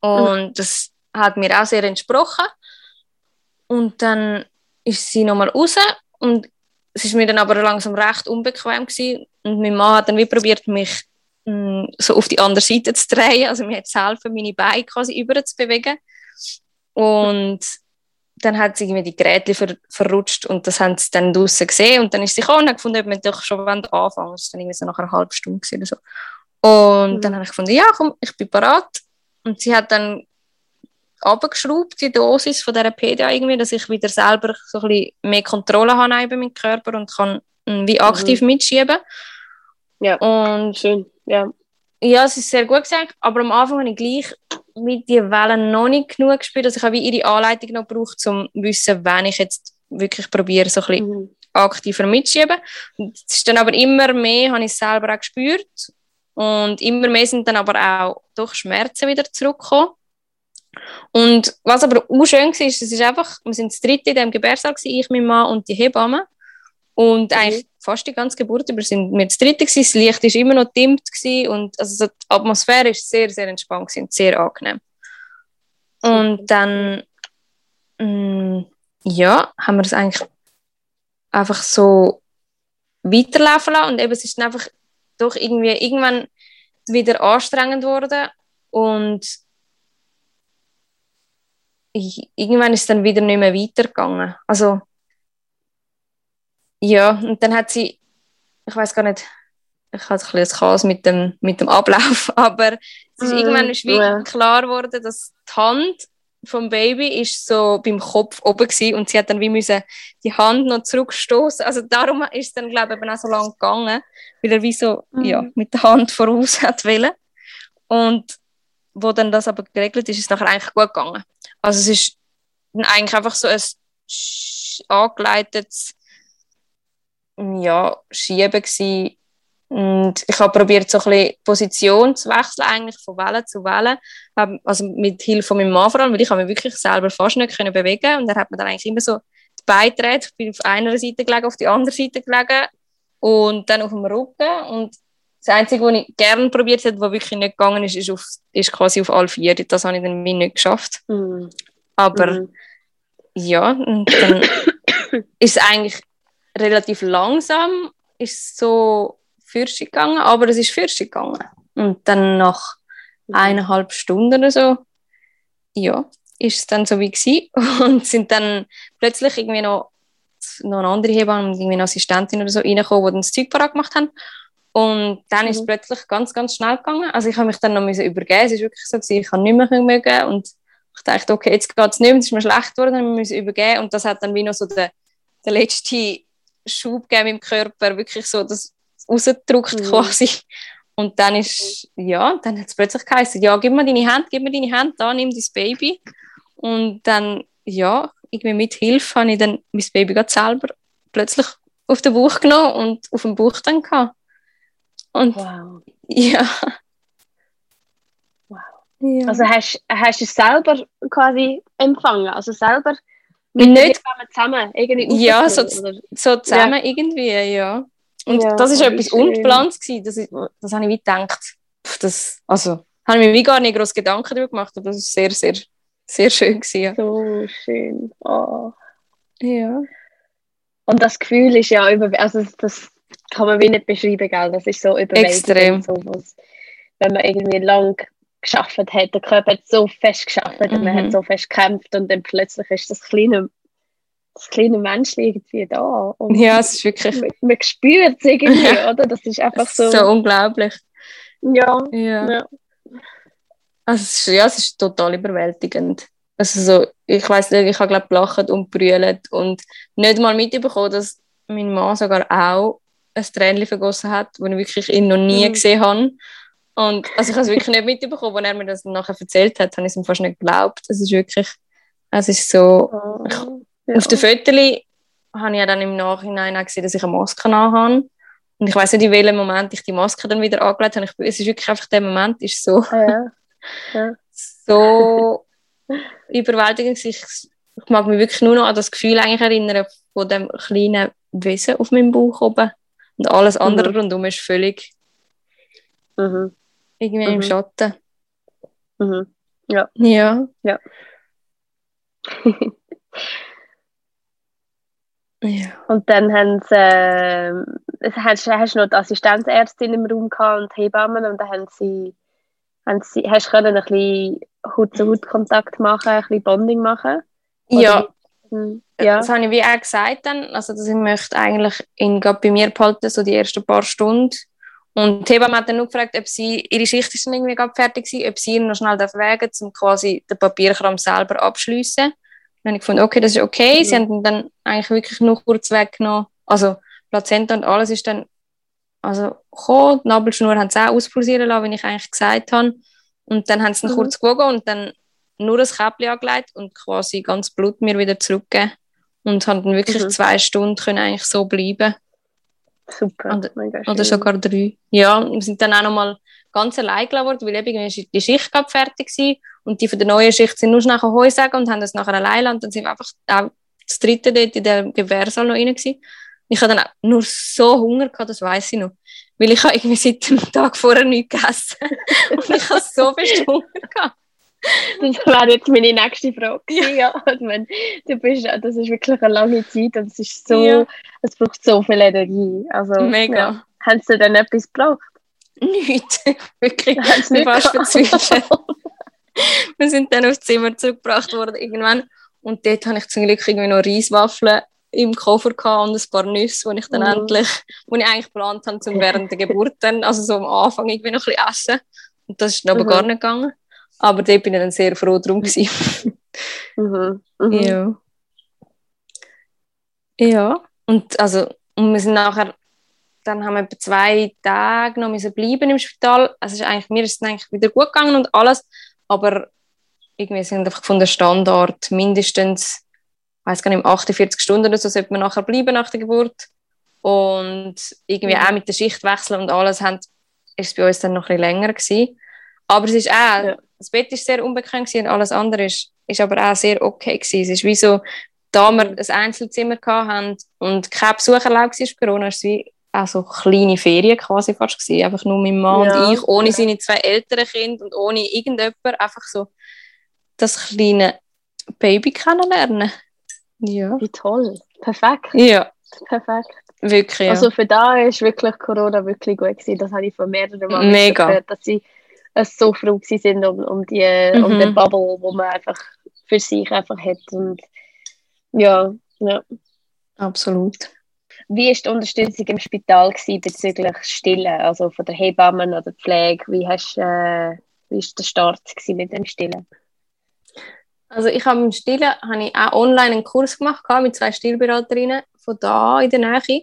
Speaker 3: Und das hat mir auch sehr entsprochen. Und dann ist sie nochmal raus und es ist mir dann aber langsam recht unbequem gewesen. Und mein Mann hat dann wie probiert, mich mh, so auf die andere Seite zu drehen, also mir zu helfen, meine Beine quasi über zu bewegen. Und dann hat sie irgendwie die Geräte ver verrutscht und das haben sie dann draussen gesehen und dann ist sie gekommen und hat gefunden, ob wir doch schon anfangen wollen. Das war dann irgendwie so nach einer halben Stunde oder so. Und
Speaker 1: Mhm.
Speaker 3: dann habe ich gefunden, ja komm, ich bin bereit. Und sie hat dann abgeschraubt, die Dosis von dieser PDA irgendwie, dass ich wieder selber so ein bisschen mehr Kontrolle habe über meinen Körper und kann mm, wie aktiv mitschieben.
Speaker 1: Ja.
Speaker 3: Und
Speaker 1: Schön, ja.
Speaker 3: ja, es ist sehr gut gesagt, aber am Anfang habe ich gleich mit die Wellen noch nicht genug gespielt. Also ich habe wie ihre Anleitung noch gebraucht, um zu wissen, wenn ich jetzt wirklich probiere, so ein bisschen
Speaker 1: Mhm.
Speaker 3: aktiver mitschieben. Und es ist dann aber immer mehr, habe ich es selber auch gespürt. Und immer mehr sind dann aber auch durch Schmerzen wieder zurückgekommen. Und was aber auch schön war, ist, es ist einfach, wir sind das dritte in diesem Gebärsaal, ich, mein Mann und die Hebamme. Und eigentlich fast die ganze Geburt über sind wir das dritte gewesen. Das Licht war immer noch dimmt gewesen und also so die Atmosphäre ist sehr, sehr entspannt gewesen sehr angenehm. Und dann, mm, ja, haben wir es eigentlich einfach so weiterlaufen lassen und eben es ist dann einfach doch irgendwie irgendwann wieder anstrengend geworden und ich, irgendwann ist es dann wieder nicht mehr weitergegangen. Also ja, und dann hat sie, ich weiß gar nicht, ich hatte ein bisschen Chaos mit dem, mit dem Ablauf, [LAUGHS] aber es ist
Speaker 1: Mhm,
Speaker 3: irgendwann ist
Speaker 1: ja.
Speaker 3: klar geworden, dass die Hand vom Baby ist so beim Kopf oben gewesen und sie hat dann wie müssen die Hand noch zurückstoßen. Also darum ist es dann glaube ich eben auch so lange gegangen, weil er wie so
Speaker 1: Mhm.
Speaker 3: ja, mit der Hand [LAUGHS] voraus hat wollen. Und wo dann das aber geregelt ist, ist es nachher eigentlich gut gegangen. Also es ist eigentlich einfach so ein angeleitetes ja, Schieben gewesen. Und ich habe probiert, so ein bisschen Position zu wechseln, eigentlich von Welle zu Welle. Also mit Hilfe von meinem Mann vor allem, weil ich mich wirklich selber fast nicht können bewegen Und er hat mir dann eigentlich immer so die Beine gedreht. Ich bin auf einer Seite gelegen, auf die andere Seite gelegen und dann auf dem Rücken. Und das Einzige, was ich gerne probiert habe, was wirklich nicht gegangen ist, ist, auf, ist quasi auf alle vier. Das habe ich dann nicht geschafft. Mm. Aber mm. ja, und dann [COUGHS] ist es eigentlich relativ langsam, ist so Fürschig gegangen, aber es ist Fürschig gegangen. Und dann nach mhm. eineinhalb Stunden oder so, ja, ist es dann so wie gewesen. [LAUGHS] Und sind dann plötzlich irgendwie noch, noch eine andere Hebamme und irgendwie eine Assistentin oder so reingekommen, die dann das Zeug parat gemacht haben. Und dann mhm. ist es mhm. plötzlich ganz, ganz schnell gegangen. Also ich habe mich dann noch übergeben. Es ist wirklich so, gewesen, ich habe nicht mehr mögen und ich dachte, okay, jetzt geht es nicht mehr, es ist mir schlecht geworden, dann müssen wir übergeben. Und das hat dann wie noch so den, den letzten Schub gegeben im Körper, wirklich so das rausgedrückt mhm. quasi. Und dann ist, ja, dann hat es plötzlich geheißen, ja, gib mir deine Hand, gib mir deine Hand, da, nimm dein Baby. Und dann, ja, irgendwie mit Hilfe habe ich dann mein Baby gerade selber plötzlich auf den Bauch genommen und auf dem Bauch dann gehabt. Und wow. ja.
Speaker 1: Wow. ja. Also hast, hast du es selber quasi empfangen? Also selber mit nicht zusammen? Irgendwie
Speaker 3: ja, so, so zusammen ja. irgendwie, ja. Und ja, das ist etwas gewesen. Das, ist, das habe ich wie gedacht. Das, also, habe ich mir wie gar nicht groß Gedanken darüber gemacht, aber das ist sehr, sehr, sehr schön gewesen.
Speaker 1: So schön. Oh. Ja. Und das Gefühl ist ja über, also das kann man wie nicht beschreiben, gell? Das ist so überwältigend. Extrem. Sowas. Wenn man irgendwie lang geschafft hat, der Körper hat so fest geschafft mhm. und man hat mhm. so fest gekämpft und dann plötzlich ist das kleine das kleine Menschchen irgendwie da. Und
Speaker 3: ja, es ist wirklich.
Speaker 1: Man, man spürt es irgendwie, [LAUGHS] oder? Das ist einfach so.
Speaker 3: So unglaublich.
Speaker 1: Ja. ja. ja.
Speaker 3: Also, es ist, ja, es ist total überwältigend. Also, so, ich weiß nicht, ich habe, glaube gelacht und brüllt und nicht mal mitbekommen, dass mein Mann sogar auch ein Tränchen vergossen hat, das ich wirklich ihn noch nie mhm. gesehen habe. Und also ich habe es wirklich nicht mitbekommen, als er mir das nachher erzählt hat, habe ich es ihm fast nicht geglaubt. Es ist wirklich, es ist so, oh. ich, ja. Auf den Fotos habe ich ja dann im Nachhinein auch gesehen, dass ich eine Maske habe. Und ich weiß nicht, in welchem Moment ich die Maske dann wieder angelegt habe. Ich, es ist wirklich einfach der Moment, ist so, ja. Ja. so [LAUGHS] überwältigend. Ich, ich mag mich wirklich nur noch an das Gefühl eigentlich erinnern von dem kleinen Wesen auf meinem Bauch oben. Und alles andere mhm. rundum ist völlig mhm. Irgendwie mhm. im Schatten.
Speaker 1: Mhm. Ja.
Speaker 3: Ja.
Speaker 1: Ja.
Speaker 3: Ja.
Speaker 1: Und dann haben sie, äh, hast, hast du noch die Assistenzärztin im Raum gehabt und Hebammen und dann haben sie, haben sie hast du können ein bisschen Haut-zu-Haut-Kontakt machen, ein bisschen Bonding machen?
Speaker 3: Oder ja. Hm, ja. Das habe ich wie auch gesagt dann, also dass ich möchte eigentlich ihn gerade bei mir behalten, so die ersten paar Stunden. Und die Hebamme hat dann nur gefragt, ob sie, ihre Schicht ist dann irgendwie gerade fertig war, ob sie ihn noch schnell wegen um quasi den Papierkram selber abschließen dann habe ich gefunden, okay, das ist okay. Mhm. Sie haben dann eigentlich wirklich nur kurz weggenommen. Also Plazenta und alles ist dann also gekommen. Die Nabelschnur haben sie auch auspulsieren lassen, wie ich eigentlich gesagt habe. Und dann haben sie ihn mhm. kurz gewogen und dann nur ein Käppchen angelegt und quasi ganz Blut mir wieder zurückgegeben. Und haben dann wirklich mhm. zwei Stunden können eigentlich so bleiben.
Speaker 1: Super.
Speaker 3: Und, oder sogar drei. Ja, wir sind dann auch nochmal ganz allein gelassen worden, weil eben die Schicht fertig war und die von der neuen Schicht sind nur schnell Heu sagen und haben das nachher allein und dann sind wir einfach auch das dritte dort in der Gewehrsaal noch rein gewesen. Ich hatte dann auch nur so Hunger gehabt, das weiß ich noch. Weil ich habe irgendwie seit dem Tag vorher nichts gegessen. [LAUGHS] und ich habe so viel Hunger gehabt. [LAUGHS]
Speaker 1: Das wäre jetzt meine nächste Frage. Ja. ja. Ich meine, du bist, das ist wirklich eine lange Zeit und es ist so, ja. es braucht so viel Energie. Also,
Speaker 3: Mega.
Speaker 1: Ja. Haben sie denn etwas gebraucht?
Speaker 3: Nichts. [LAUGHS] Wirklich. Ich bin fast verzweifelt. wir sind dann aufs Zimmer zurückgebracht worden irgendwann. Und dort habe ich zum Glück irgendwie noch Reiswaffeln im Koffer gehabt und ein paar Nüsse, die ich dann mhm. endlich, die ich eigentlich geplant habe, zum während der Geburt dann, also so am Anfang irgendwie noch ein bisschen essen. Und das ist dann aber mhm. gar nicht gegangen. Aber dort bin ich dann sehr froh drum.
Speaker 1: Mhm. Mhm.
Speaker 3: Ja. Ja. Und also, und wir sind nachher, dann haben wir etwa zwei Tage noch müssen bleiben im Spital. Also ist eigentlich, mir ist es eigentlich wieder gut gegangen und alles. Aber irgendwie sind einfach von der Standard mindestens, ich weiß gar nicht, 48 Stunden oder so sollte man nachher bleiben nach der Geburt. Und irgendwie
Speaker 1: Mhm.
Speaker 3: auch mit der Schichtwechsel und alles haben, ist es bei uns dann noch ein bisschen länger gewesen. Aber es ist auch,
Speaker 1: Ja.
Speaker 3: das Bett ist sehr gewesen und alles andere ist, ist aber auch sehr okay gewesen. Es ist wie so, da wir ein Einzelzimmer hatten und kein Besuch erlaubt war, Corona, ist es wie auch so kleine Ferien quasi fast gewesen. Einfach nur mein Mann
Speaker 1: Ja,
Speaker 3: und ich, ohne
Speaker 1: ja.
Speaker 3: seine zwei älteren Kinder und ohne irgendjemand, einfach so das kleine Baby kennenlernen. Ja.
Speaker 1: Wie toll. Perfekt.
Speaker 3: Ja,
Speaker 1: Perfekt.
Speaker 3: wirklich. Ja.
Speaker 1: Also für da ist wirklich Corona wirklich gut gewesen. Das habe ich von mehreren Mal
Speaker 3: Mega.
Speaker 1: gehört, dass sie so froh sind um, um, die, um
Speaker 3: Mhm.
Speaker 1: den Bubble, wo man einfach für sich einfach hat. Und ja, ja.
Speaker 3: Absolut.
Speaker 1: Wie war die Unterstützung im Spital gewesen bezüglich Stillen, also von der Hebammen oder Pflege? Wie hast äh, wie ist der Start gewesen mit dem Stillen?
Speaker 3: Also ich habe im Stillen habe ich auch online einen Kurs gemacht mit zwei Stillberaterinnen von da in der Nähe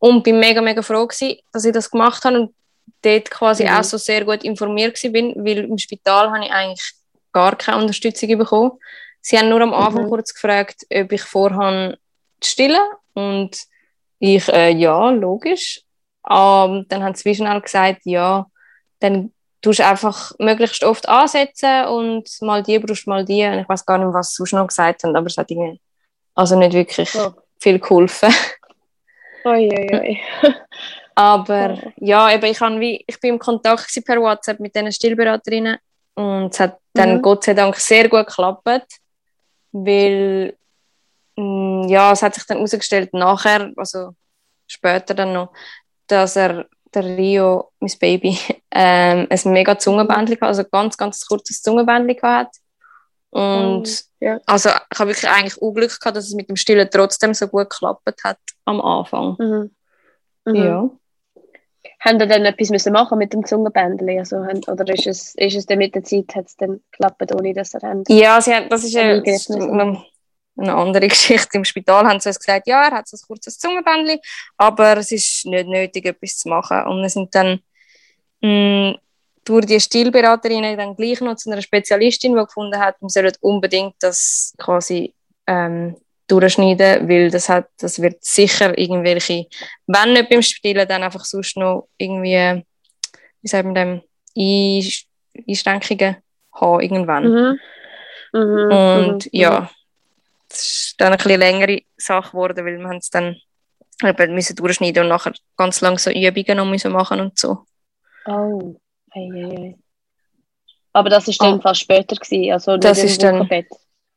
Speaker 3: und bin mega mega froh gewesen, dass ich das gemacht habe und dort quasi
Speaker 1: Mhm.
Speaker 3: auch so sehr gut informiert bin, weil im Spital habe ich eigentlich gar keine Unterstützung bekommen. Sie haben nur am Anfang
Speaker 1: Mhm.
Speaker 3: kurz gefragt, ob ich vorhabe zu stillen und ich äh, ja logisch. Ähm, dann haben sie wie schnell gesagt, ja, dann tust einfach möglichst oft ansetzen und mal die brauchst mal die. Und ich weiß gar nicht, was sie sonst noch gesagt haben, aber es hat irgendwie also nicht wirklich
Speaker 1: Oh.
Speaker 3: viel geholfen.
Speaker 1: Oi, oi, oi. [LAUGHS] [LAUGHS]
Speaker 3: Aber
Speaker 1: Oh.
Speaker 3: ja, eben, ich, wie, ich bin im Kontakt per WhatsApp mit diesen Stillberaterinnen und es hat dann
Speaker 1: Mhm.
Speaker 3: Gott sei Dank sehr gut geklappt, weil mh, ja, es hat sich dann herausgestellt nachher, also später dann noch, dass er, der Rio, mein Baby, [LAUGHS] ähm, ein mega Zungenbändchen hatte, also ganz, ganz kurzes Zungenbändchen hat. Und
Speaker 1: ja.
Speaker 3: also ich habe wirklich eigentlich auch Glück gehabt, dass es mit dem Stillen trotzdem so gut geklappt hat am Anfang.
Speaker 1: Mhm. Mhm.
Speaker 3: Ja.
Speaker 1: Haben ihr dann etwas müssen machen mit dem Zungenbändchen? Also, haben- oder ist es, ist es dann mit der Zeit hat's dann geklappt, ohne dass ihr habt?
Speaker 3: Ja, sie haben, das ist eine, eine, eine andere [LAUGHS] Geschichte. Im Spital haben sie uns gesagt, ja, er hat so ein kurzes Zungenbändchen, aber es ist nicht nötig, etwas zu machen. Und wir sind dann mh, durch die Stillberaterin dann gleich noch zu einer Spezialistin, die gefunden hat, wir sollen unbedingt das quasi ähm, durchschneiden, weil das, hat, das wird sicher irgendwelche, wenn nicht beim Stillen, dann einfach sonst noch irgendwie, wie sagt man dem, Einsch- Einschränkungen haben irgendwann.
Speaker 1: Mhm. Mhm.
Speaker 3: Und
Speaker 1: mhm.
Speaker 3: ja, das ist dann eine bisschen längere Sache geworden, weil wir haben es dann eben müssen durchschneiden und nachher ganz lange so Übungen noch müssen machen und so.
Speaker 1: Oh. Ei, ei, ei. Aber das ist dann
Speaker 3: Ah.
Speaker 1: fast später gewesen, also
Speaker 3: Das ist dann-
Speaker 1: Wochenbett,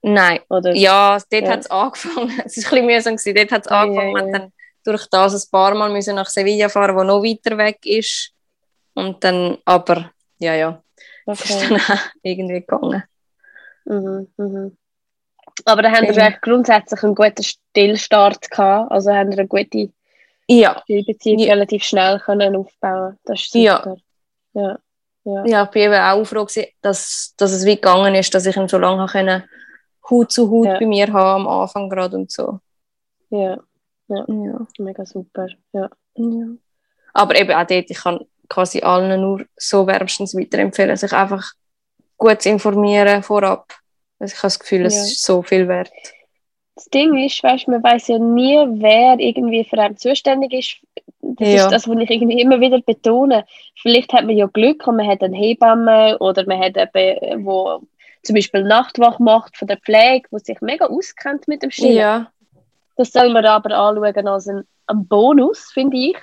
Speaker 3: Nein,
Speaker 1: oder?
Speaker 3: ja, dort
Speaker 1: Ja.
Speaker 3: hat [LAUGHS] es angefangen. Es ist ein bisschen mühsam. Dort hat es
Speaker 1: Ja,
Speaker 3: angefangen.
Speaker 1: ja, ja.
Speaker 3: dann durch das ein paar Mal müssen nach Sevilla fahren, wo noch weiter weg ist. Und dann, aber ja, ja, es ist
Speaker 1: Okay.
Speaker 3: dann [LAUGHS] auch irgendwie gegangen.
Speaker 1: Mhm. Mhm. Aber dann haben wir
Speaker 3: Ja.
Speaker 1: grundsätzlich einen guten Stillstart gehabt, also haben wir eine gute
Speaker 3: Ja,
Speaker 1: Stillbeziehung
Speaker 3: Ja.
Speaker 1: relativ schnell können aufbauen. Das ist
Speaker 3: Ja.
Speaker 1: super. Ja. Ja.
Speaker 3: ja, ich bin eben auch froh, gewesen, dass, dass es wie gegangen ist, dass ich ihn so lange können, Hut zu Hut
Speaker 1: Ja.
Speaker 3: bei mir haben am Anfang gerade und so.
Speaker 1: ja,
Speaker 3: Ja.
Speaker 1: mega super. Ja.
Speaker 3: Ja. Aber eben auch dort, ich kann quasi allen nur so wärmstens weiterempfehlen, sich einfach gut zu informieren vorab. Also ich habe das Gefühl, es
Speaker 1: Ja.
Speaker 3: ist so viel wert.
Speaker 1: Das Ding ist, weißt, man weiß ja nie, wer irgendwie für einen zuständig ist. Das
Speaker 3: Ja.
Speaker 1: ist das, was ich irgendwie immer wieder betone. Vielleicht hat man ja Glück und man hat eine Hebamme oder man hat eben, wo zum Beispiel Nachtwach macht von der Pflege, wo sich mega auskennt mit dem Stillen.
Speaker 3: Ja,
Speaker 1: Das soll man aber anschauen als ein, ein Bonus, finde ich.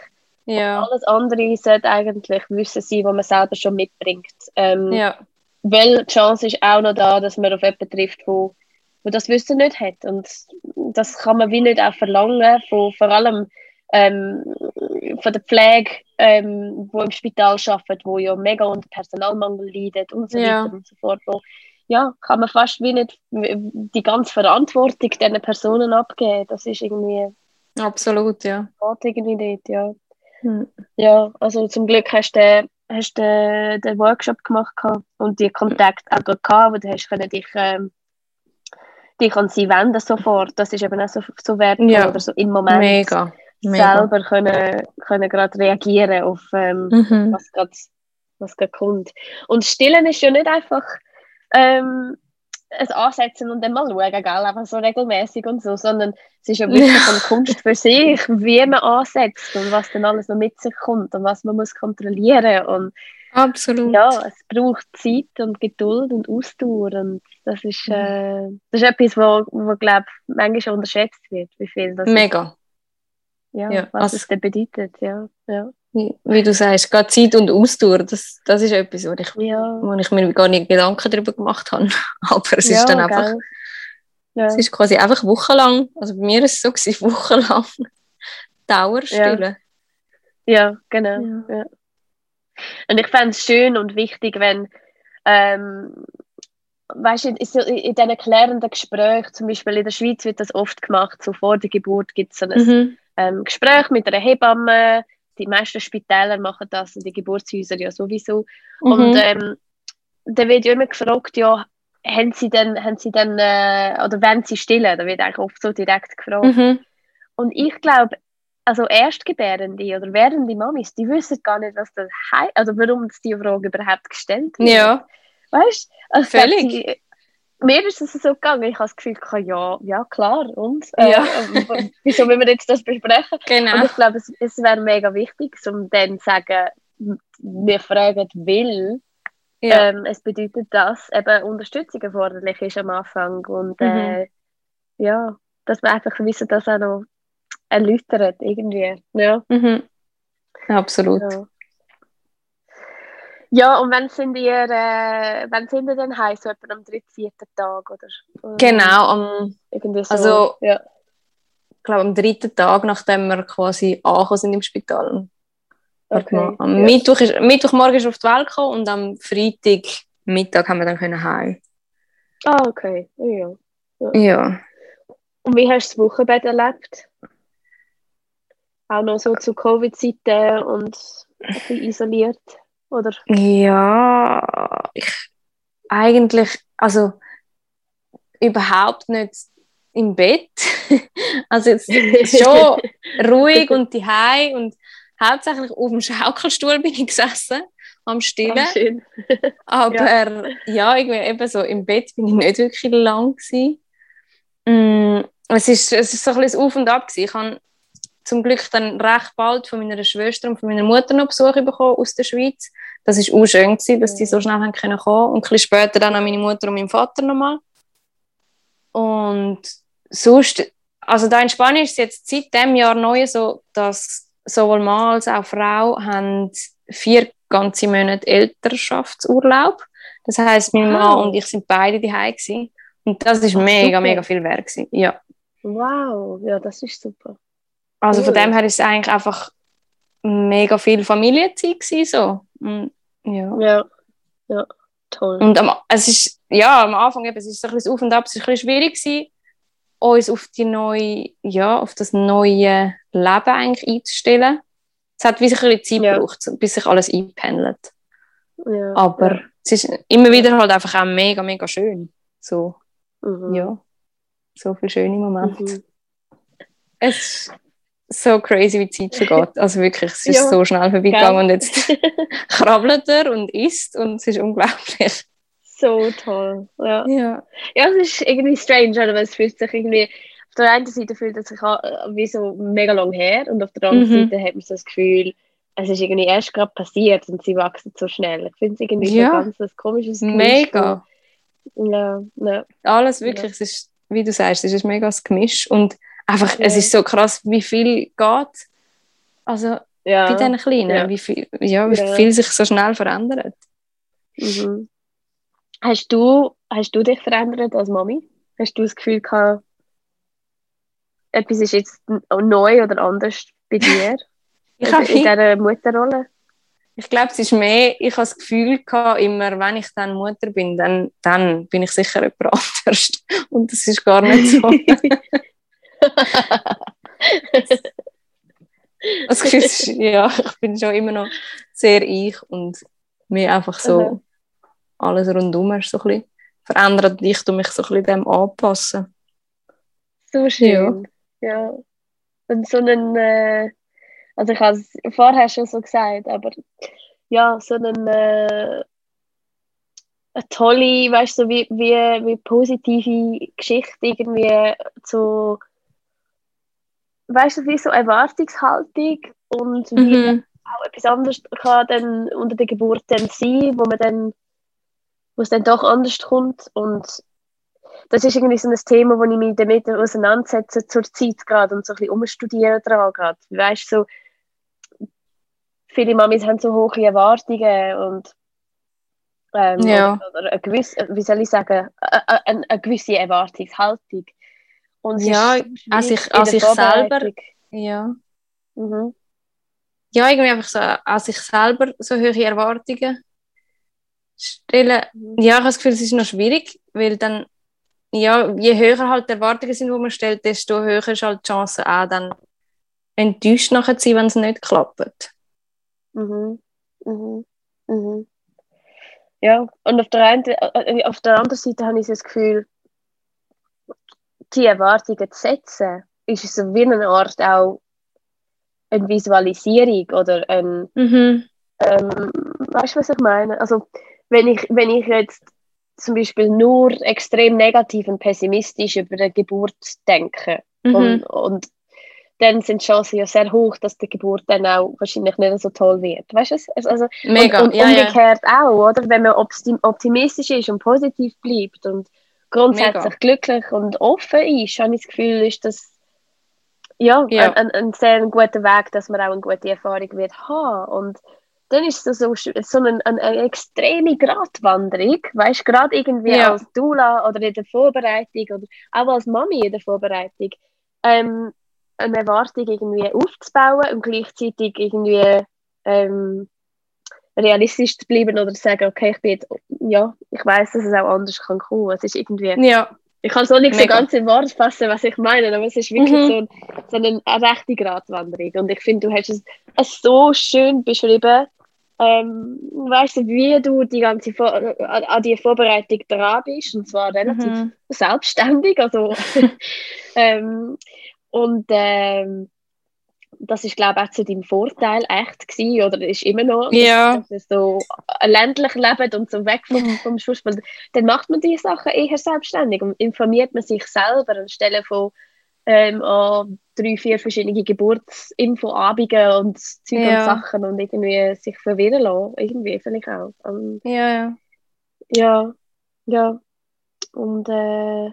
Speaker 3: ja,
Speaker 1: Alles andere sollte eigentlich Wissen sein, was man selber schon mitbringt. Ähm,
Speaker 3: ja,
Speaker 1: Weil die Chance ist auch noch da, dass man auf jemanden trifft, wo, wo das Wissen nicht hat. Und das kann man wie nicht auch verlangen, von, vor allem ähm, von der Pflege, ähm, wo im Spital arbeitet, wo ja mega unter Personalmangel leidet und so
Speaker 3: Ja.
Speaker 1: weiter und so fort. Wo, ja, kann man fast wie nicht die ganze Verantwortung diesen Personen abgeben. Das ist irgendwie,
Speaker 3: absolut, ja.
Speaker 1: geht irgendwie nicht, ja.
Speaker 3: Hm.
Speaker 1: Ja, also zum Glück hast du den, hast den, den Workshop gemacht und die Kontakt auch gehabt, wo du hast können dich, ähm, dich an sie wenden sofort. Das ist eben auch so, so wertvoll
Speaker 3: Ja.
Speaker 1: oder so im Moment
Speaker 3: Mega, mega.
Speaker 1: selber können, können gerade reagieren auf ähm,
Speaker 3: Mhm.
Speaker 1: was gerade was gerade kommt. Und Stillen ist ja nicht einfach ähm, es ansetzen und dann mal schauen, gell? einfach so regelmäßig und so, sondern es ist ja wirklich eine Kunst für sich, wie man ansetzt und was dann alles noch mit sich kommt und was man muss kontrollieren und
Speaker 3: Absolut.
Speaker 1: ja, es braucht Zeit und Geduld und Ausdauer und das ist,
Speaker 3: Mhm.
Speaker 1: äh, das ist etwas, wo, wo glaube ich, manchmal unterschätzt wird, wie viel das
Speaker 3: Mega.
Speaker 1: ja,
Speaker 3: Ja,
Speaker 1: was
Speaker 3: also-
Speaker 1: es denn bedeutet, ja, ja.
Speaker 3: Wie, du sagst, gerade Zeit und Ausdauer, das, das ist etwas, wo ich,
Speaker 1: Ja,
Speaker 3: wo ich mir gar nicht Gedanken darüber gemacht habe. [LAUGHS] Aber es ist
Speaker 1: ja,
Speaker 3: dann einfach.
Speaker 1: Ja.
Speaker 3: es ist quasi einfach wochenlang, also bei mir ist es so gewesen, [LAUGHS] wochenlang Dauerstille.
Speaker 1: Ja, genau.
Speaker 3: Ja.
Speaker 1: Und ich fände es schön und wichtig, wenn, ähm, weißt du, in in diesen klärenden Gesprächen, zum Beispiel in der Schweiz wird das oft gemacht, so vor der Geburt gibt es so ein
Speaker 3: Mhm.
Speaker 1: ähm, Gespräch mit einer Hebamme. Die meisten Spitäler machen das und die Geburtshäuser ja sowieso. Und
Speaker 3: Mhm.
Speaker 1: ähm, dann wird ja immer gefragt, ja, haben sie denn, haben sie denn, äh, oder wenn sie stillen? Da wird eigentlich oft so direkt gefragt.
Speaker 3: Mhm.
Speaker 1: Und ich glaube, also Erstgebärende oder werdende Mamis, die wissen gar nicht, was das heißt, also warum die Frage überhaupt gestellt wird.
Speaker 3: Ja,
Speaker 1: Weißt du? Also
Speaker 3: Völlig.
Speaker 1: Mir ist es so gegangen, ich habe das Gefühl, ja, ja klar, und? Äh,
Speaker 3: Ja.
Speaker 1: äh, [LAUGHS] wieso will wir jetzt das besprechen? Und
Speaker 3: genau.
Speaker 1: ich glaube, es, es wäre mega wichtig, um dann zu sagen, wir fragen, will.
Speaker 3: Ja.
Speaker 1: Ähm, es bedeutet, dass eben Unterstützung erforderlich ist am Anfang. Und äh, ja, dass wir einfach wissen, dass auch noch erläutert irgendwie. Ja.
Speaker 3: Mhm. Absolut.
Speaker 1: Ja, ja und wenn sind ihr, äh, wenn sind ihr denn heim, so etwa am dritten, vierten Tag oder? oder
Speaker 3: Genau, am,
Speaker 1: Irgendwie so.
Speaker 3: Also-
Speaker 1: ja.
Speaker 3: ich glaube, am dritten Tag, nachdem wir quasi angekommen sind im Spital.
Speaker 1: Okay.
Speaker 3: Am
Speaker 1: Ja.
Speaker 3: Mittwoch ist, Mittwochmorgen ist er auf die Welt gekommen und am Freitag Mittag haben wir dann können heim.
Speaker 1: Ah, okay. Ja.
Speaker 3: Ja.
Speaker 1: Und wie hast du das Wochenbett erlebt? Auch noch so zu Covid-Zeiten und ein bisschen isoliert? Oder?
Speaker 3: Ja, ich eigentlich, also überhaupt nicht im Bett. [LAUGHS] Also jetzt schon [LAUGHS] ruhig und die und hauptsächlich auf dem Schaukelstuhl bin ich gesessen am Stillen.
Speaker 1: Schön. [LAUGHS]
Speaker 3: Aber ja. irgendwie eben so im Bett bin ich nicht wirklich lang gewesen. Mm, es ist es ist so ein bisschen Auf und Ab gewesen. Ich habe zum Glück dann recht bald von meiner Schwester und von meiner Mutter noch Besuch bekommen aus der Schweiz. Das ist auch schön gewesen, dass die so schnell haben können kommen. Und ein bisschen später dann auch meine Mutter und mein Vater nochmal. Und sonst, also da in Spanien ist es jetzt seit dem Jahr neu so, dass sowohl Mann als auch Frau haben vier ganze Monate Elternschaftsurlaub. Das heißt, mein Mann
Speaker 1: Wow.
Speaker 3: und ich sind beide daheim gewesen. Und das ist mega,
Speaker 1: super.
Speaker 3: mega viel wert gewesen. Ja.
Speaker 1: Wow, ja, das ist super.
Speaker 3: Also von dem her ist es eigentlich einfach mega viel Familienzeit gewesen, so. Und, ja.
Speaker 1: Ja, ja, toll.
Speaker 3: Und am, es ist, ja, am Anfang eben, es ist so ein bisschen auf und ab, es ist ein bisschen schwierig gewesen, uns auf die neue, ja, auf das neue Leben eigentlich einzustellen. Es hat wie sich ein bisschen Zeit
Speaker 1: Ja.
Speaker 3: gebraucht, bis sich alles einpendelt.
Speaker 1: ja,
Speaker 3: Aber
Speaker 1: ja.
Speaker 3: es ist immer wieder halt einfach auch mega, mega schön. So,
Speaker 1: Mhm.
Speaker 3: ja. So viele schöne Momente.
Speaker 1: Mhm.
Speaker 3: Es so crazy, wie die Zeit vergeht. Also wirklich, es [LAUGHS] ist
Speaker 1: Ja,
Speaker 3: so schnell vorbeigegangen
Speaker 1: gell?
Speaker 3: und jetzt [LAUGHS] krabbelt er und isst und es ist unglaublich.
Speaker 1: So toll. Ja.
Speaker 3: Ja.
Speaker 1: ja, es ist irgendwie strange, oder? weil es fühlt sich irgendwie, auf der einen Seite fühlt es sich äh, wie so mega lang her und auf der anderen
Speaker 3: Mhm.
Speaker 1: Seite hat man so das Gefühl, es ist irgendwie erst gerade passiert und sie wachsen so schnell. Ich finde es irgendwie
Speaker 3: Ja.
Speaker 1: so ganz ein komisches Gefühl.
Speaker 3: Mega.
Speaker 1: Ja, ja.
Speaker 3: Alles wirklich, es ist, wie du sagst, es ist mega Gemisch und einfach, es
Speaker 1: Ja.
Speaker 3: ist so krass, wie viel geht. Also
Speaker 1: ja.
Speaker 3: bei diesen Kleinen,
Speaker 1: Ja.
Speaker 3: wie viel, ja, wie viel sich so schnell verändert.
Speaker 1: Mhm. Hast du, hast du dich verändert als Mami? Hast du das Gefühl gehabt, etwas ist jetzt neu oder anders bei [LAUGHS] dir?
Speaker 3: Ich
Speaker 1: in dieser Mutterrolle?
Speaker 3: Ich glaube, es ist mehr, ich habe das Gefühl gehabt, immer, wenn ich dann Mutter bin, dann, dann bin ich sicher jemand [LAUGHS] anders. Und das ist gar nicht so. [LAUGHS] [LAUGHS] Das Gefühl ist, ja, ich bin schon immer noch sehr ich und mir einfach so
Speaker 1: Aha.
Speaker 3: alles rundum ist so ein bisschen verändert. Ich tue mich so ein bisschen dem anpassen.
Speaker 1: So schön. Ja. Und so einen, äh, also ich habe es vorher schon so gesagt, aber ja, so einen, äh, eine tolle, weißt du, so wie, wie, wie positive Geschichte irgendwie zu, weißt du, wie so Erwartungshaltung und wie
Speaker 3: Mhm.
Speaker 1: auch etwas anderes kann dann unter der Geburt dann sein, wo man dann, wo es dann doch anders kommt und das ist irgendwie so ein Thema, wo ich mich damit auseinandersetze zur Zeit gerade und so ein bisschen umstudieren dran gerade. Weißt du, so, viele Mamis haben so hohe Erwartungen und ähm,
Speaker 3: Ja.
Speaker 1: oder, oder eine gewisse, wie soll ich sagen, eine, eine, eine gewisse Erwartungshaltung. Und
Speaker 3: Ja, an
Speaker 1: schwierig
Speaker 3: sich- an
Speaker 1: der
Speaker 3: sich selber. Ja.
Speaker 1: Mhm.
Speaker 3: ja, irgendwie einfach so an sich selber so hohe Erwartungen stellen.
Speaker 1: Mhm.
Speaker 3: Ja, ich habe das Gefühl, es ist noch schwierig, weil dann, ja, je höher halt die Erwartungen sind, die man stellt, desto höher ist halt die Chance auch dann enttäuscht nachher zu sein, wenn es nicht klappt.
Speaker 1: Mhm. Mhm. Mhm. Ja, und auf der, einen, äh, auf der anderen Seite habe ich das Gefühl, die Erwartungen zu setzen, ist so wie eine Art auch eine Visualisierung oder ein,
Speaker 3: Mhm.
Speaker 1: ähm, weißt du, was ich meine? Also, wenn ich, wenn ich jetzt zum Beispiel nur extrem negativ und pessimistisch über eine Geburt denke
Speaker 3: Mhm.
Speaker 1: und, und dann sind die Chancen ja sehr hoch, dass die Geburt dann auch wahrscheinlich nicht so toll wird. Weißt du? es? Also,
Speaker 3: Mega,
Speaker 1: und, und
Speaker 3: ja, ja.
Speaker 1: umgekehrt auch, oder? Wenn man optim- optimistisch ist und positiv bleibt und grundsätzlich
Speaker 3: Mega.
Speaker 1: glücklich und offen ist, habe ich das Gefühl, ist das ja,
Speaker 3: Ja.
Speaker 1: Ein, ein, sehr guter Weg, dass man auch eine gute Erfahrung wird haben. Und dann ist es so, so, so eine, eine, eine extreme Gratwanderung, weißt du, gerade irgendwie
Speaker 3: Ja.
Speaker 1: als Dula oder in der Vorbereitung oder auch als Mami in der Vorbereitung, ähm, eine Erwartung irgendwie aufzubauen und gleichzeitig irgendwie ähm, realistisch zu bleiben oder zu sagen, okay, ich bin jetzt, ja, ich weiß, dass es auch anders kann kommen. Es ist irgendwie,
Speaker 3: Ja,
Speaker 1: ich kann es noch nicht so
Speaker 3: Mega.
Speaker 1: ganz in Worte fassen, was ich meine, aber es ist wirklich
Speaker 3: Mhm.
Speaker 1: so, ein, so eine, eine rechte Gratwanderung. Und ich finde, du hast es, es so schön beschrieben, ähm, weißt du, wie du die ganze Vor an, an die Vorbereitung dran bist, und zwar relativ
Speaker 3: mhm.
Speaker 1: selbstständig. Also, [LAUGHS] ähm, und ähm, das ist, glaube ich, auch zu deinem Vorteil echt gewesen, oder ist immer noch, dass-
Speaker 3: Ja.
Speaker 1: dass ihr so ländlich lebt und so weg vom, vom Schulspiel. Dann macht man die Sachen eher selbstständig und informiert man sich selber anstelle von ähm, an drei, vier verschiedene Geburtsinfoabende und Zeug
Speaker 3: Ja.
Speaker 1: und Sachen und irgendwie sich verwirren lassen. Irgendwie, finde ich auch. Ähm,
Speaker 3: ja, ja.
Speaker 1: ja, ja. Und äh,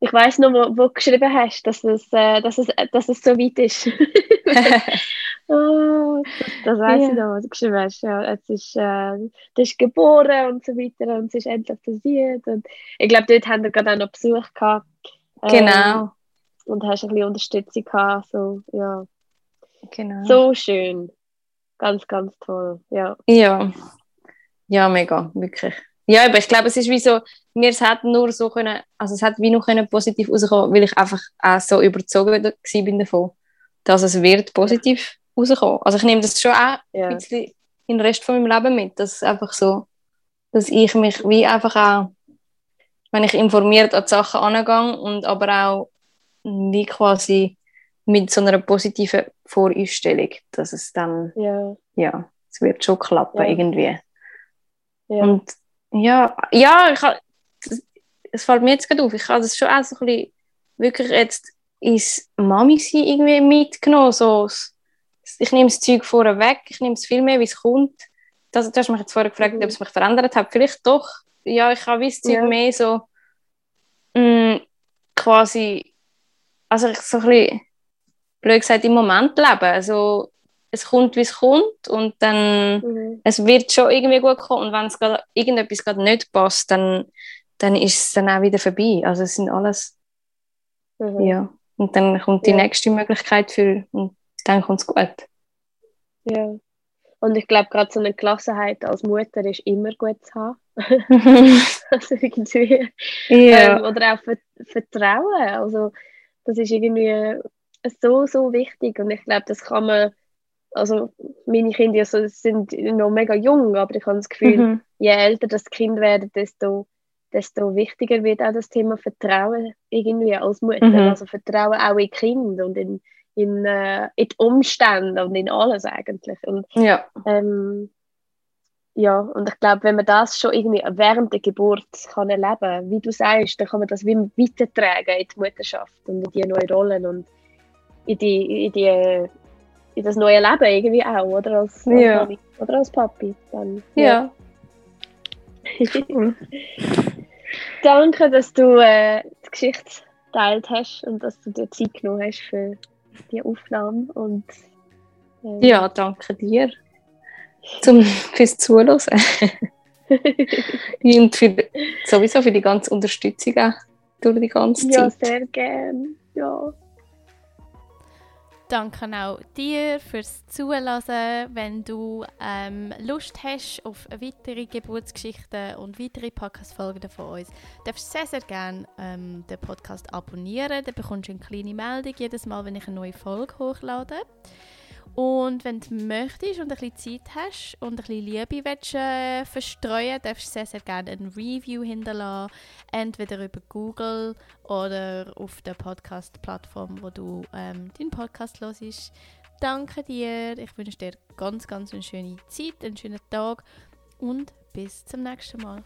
Speaker 1: ich weiß noch, wo, wo du geschrieben hast, dass es, äh, dass es, dass es so weit ist. [LAUGHS] [LAUGHS] oh, das, das weiß
Speaker 3: Ja.
Speaker 1: ich noch, was du geschrieben hast. Ja, es ist, äh, du bist geboren und so weiter und es ist endlich passiert. Und ich glaube, dort haben wir gerade auch noch Besuch gehabt. Ähm,
Speaker 3: genau,
Speaker 1: Und hast ein bisschen Unterstützung gehabt. So, ja.
Speaker 3: genau.
Speaker 1: so schön. Ganz, ganz toll. Ja.
Speaker 3: Ja. Ja, mega, wirklich. Ja, aber ich glaube, es ist wie so, mir es hat nur so können, also es hat wie noch können positiv rauskommen, weil ich einfach auch so überzogen bin davon, dass es wird positiv rauskommen. Also ich nehme das schon auch
Speaker 1: Ja.
Speaker 3: ein bisschen in den Rest von meinem Leben mit, dass es einfach so, dass ich mich wie einfach auch, wenn ich informiert an die Sachen angehe und aber auch wie quasi mit so einer positiven Voreinstellung, dass es dann
Speaker 1: Ja.
Speaker 3: ja, es wird schon klappen
Speaker 1: Ja.
Speaker 3: irgendwie.
Speaker 1: Ja.
Speaker 3: Und ja, ja, ich ha, es fällt mir jetzt gerade auf, ich habe das schon auch so ein bisschen wirklich jetzt ins Mami sein irgendwie mitgenommen. So, ich nehme das Zeug vorher weg, ich nehme es viel mehr, wie es kommt. Das, du hast mich jetzt vorher gefragt,
Speaker 1: Mhm.
Speaker 3: ob es mich verändert hat. Vielleicht doch. Ja, ich habe das Zeug
Speaker 1: Ja.
Speaker 3: mehr so mh, quasi, also ich so ein bisschen, blöd gesagt, im Moment leben. Also, es kommt, wie es kommt und dann
Speaker 1: Mhm.
Speaker 3: es wird schon irgendwie gut kommen und wenn es gerade irgendetwas gerade nicht passt, dann, dann ist es dann auch wieder vorbei. Also es sind alles,
Speaker 1: Mhm.
Speaker 3: ja. Und dann kommt die
Speaker 1: Ja.
Speaker 3: nächste Möglichkeit für und dann kommt es gut.
Speaker 1: Ja. Und ich glaube, gerade so eine Gelassenheit als Mutter ist immer gut zu haben. [LAUGHS] also irgendwie.
Speaker 3: ja.
Speaker 1: Ähm, oder auch Ver Vertrauen. Also, das ist irgendwie so, so wichtig. Und ich glaube, das kann man, also meine Kinder also, sind noch mega jung, aber ich habe das Gefühl,
Speaker 3: Mhm.
Speaker 1: je älter das Kind werden, desto, desto wichtiger wird auch das Thema Vertrauen irgendwie als Mutter.
Speaker 3: Mhm.
Speaker 1: Also Vertrauen auch in Kind und in, in, äh, in die Umstände und in alles eigentlich. Und
Speaker 3: ja.
Speaker 1: ähm, ja, und ich glaube, wenn man das schon irgendwie während der Geburt kann erleben kann, wie du sagst, dann kann man das wie weitertragen in die Mutterschaft und in die neuen Rollen und in, die, in, die, in das neue Leben irgendwie auch, oder? Als, als
Speaker 3: Ja.
Speaker 1: Mami, oder als Papi. Dann,
Speaker 3: Ja. [LAUGHS]
Speaker 1: Danke, dass du äh, die Geschichte geteilt hast und dass du dir Zeit genommen hast für die Aufnahme. Und, ähm,
Speaker 3: Ja, danke dir zum, fürs Zuhören. Und für, sowieso für die ganze Unterstützung auch durch die ganze
Speaker 1: ja,
Speaker 3: Zeit.
Speaker 1: sehr gern. Ja.
Speaker 2: Danke auch dir fürs Zuhören. Wenn du ähm, Lust hast auf weitere Geburtsgeschichten und weitere Podcast-Folgen von uns, darfst du sehr, sehr gerne ähm, den Podcast abonnieren. Dann bekommst du eine kleine Meldung jedes Mal, wenn ich eine neue Folge hochlade. Und wenn du möchtest und ein bisschen Zeit hast und ein bisschen Liebe willst, äh, verstreuen, darfst du sehr, sehr gerne ein Review hinterlassen. Entweder über Google oder auf der Podcast-Plattform, wo du ähm, deinen Podcast hörst. Danke dir. Ich wünsche dir ganz, ganz eine schöne Zeit, einen schönen Tag und bis zum nächsten Mal.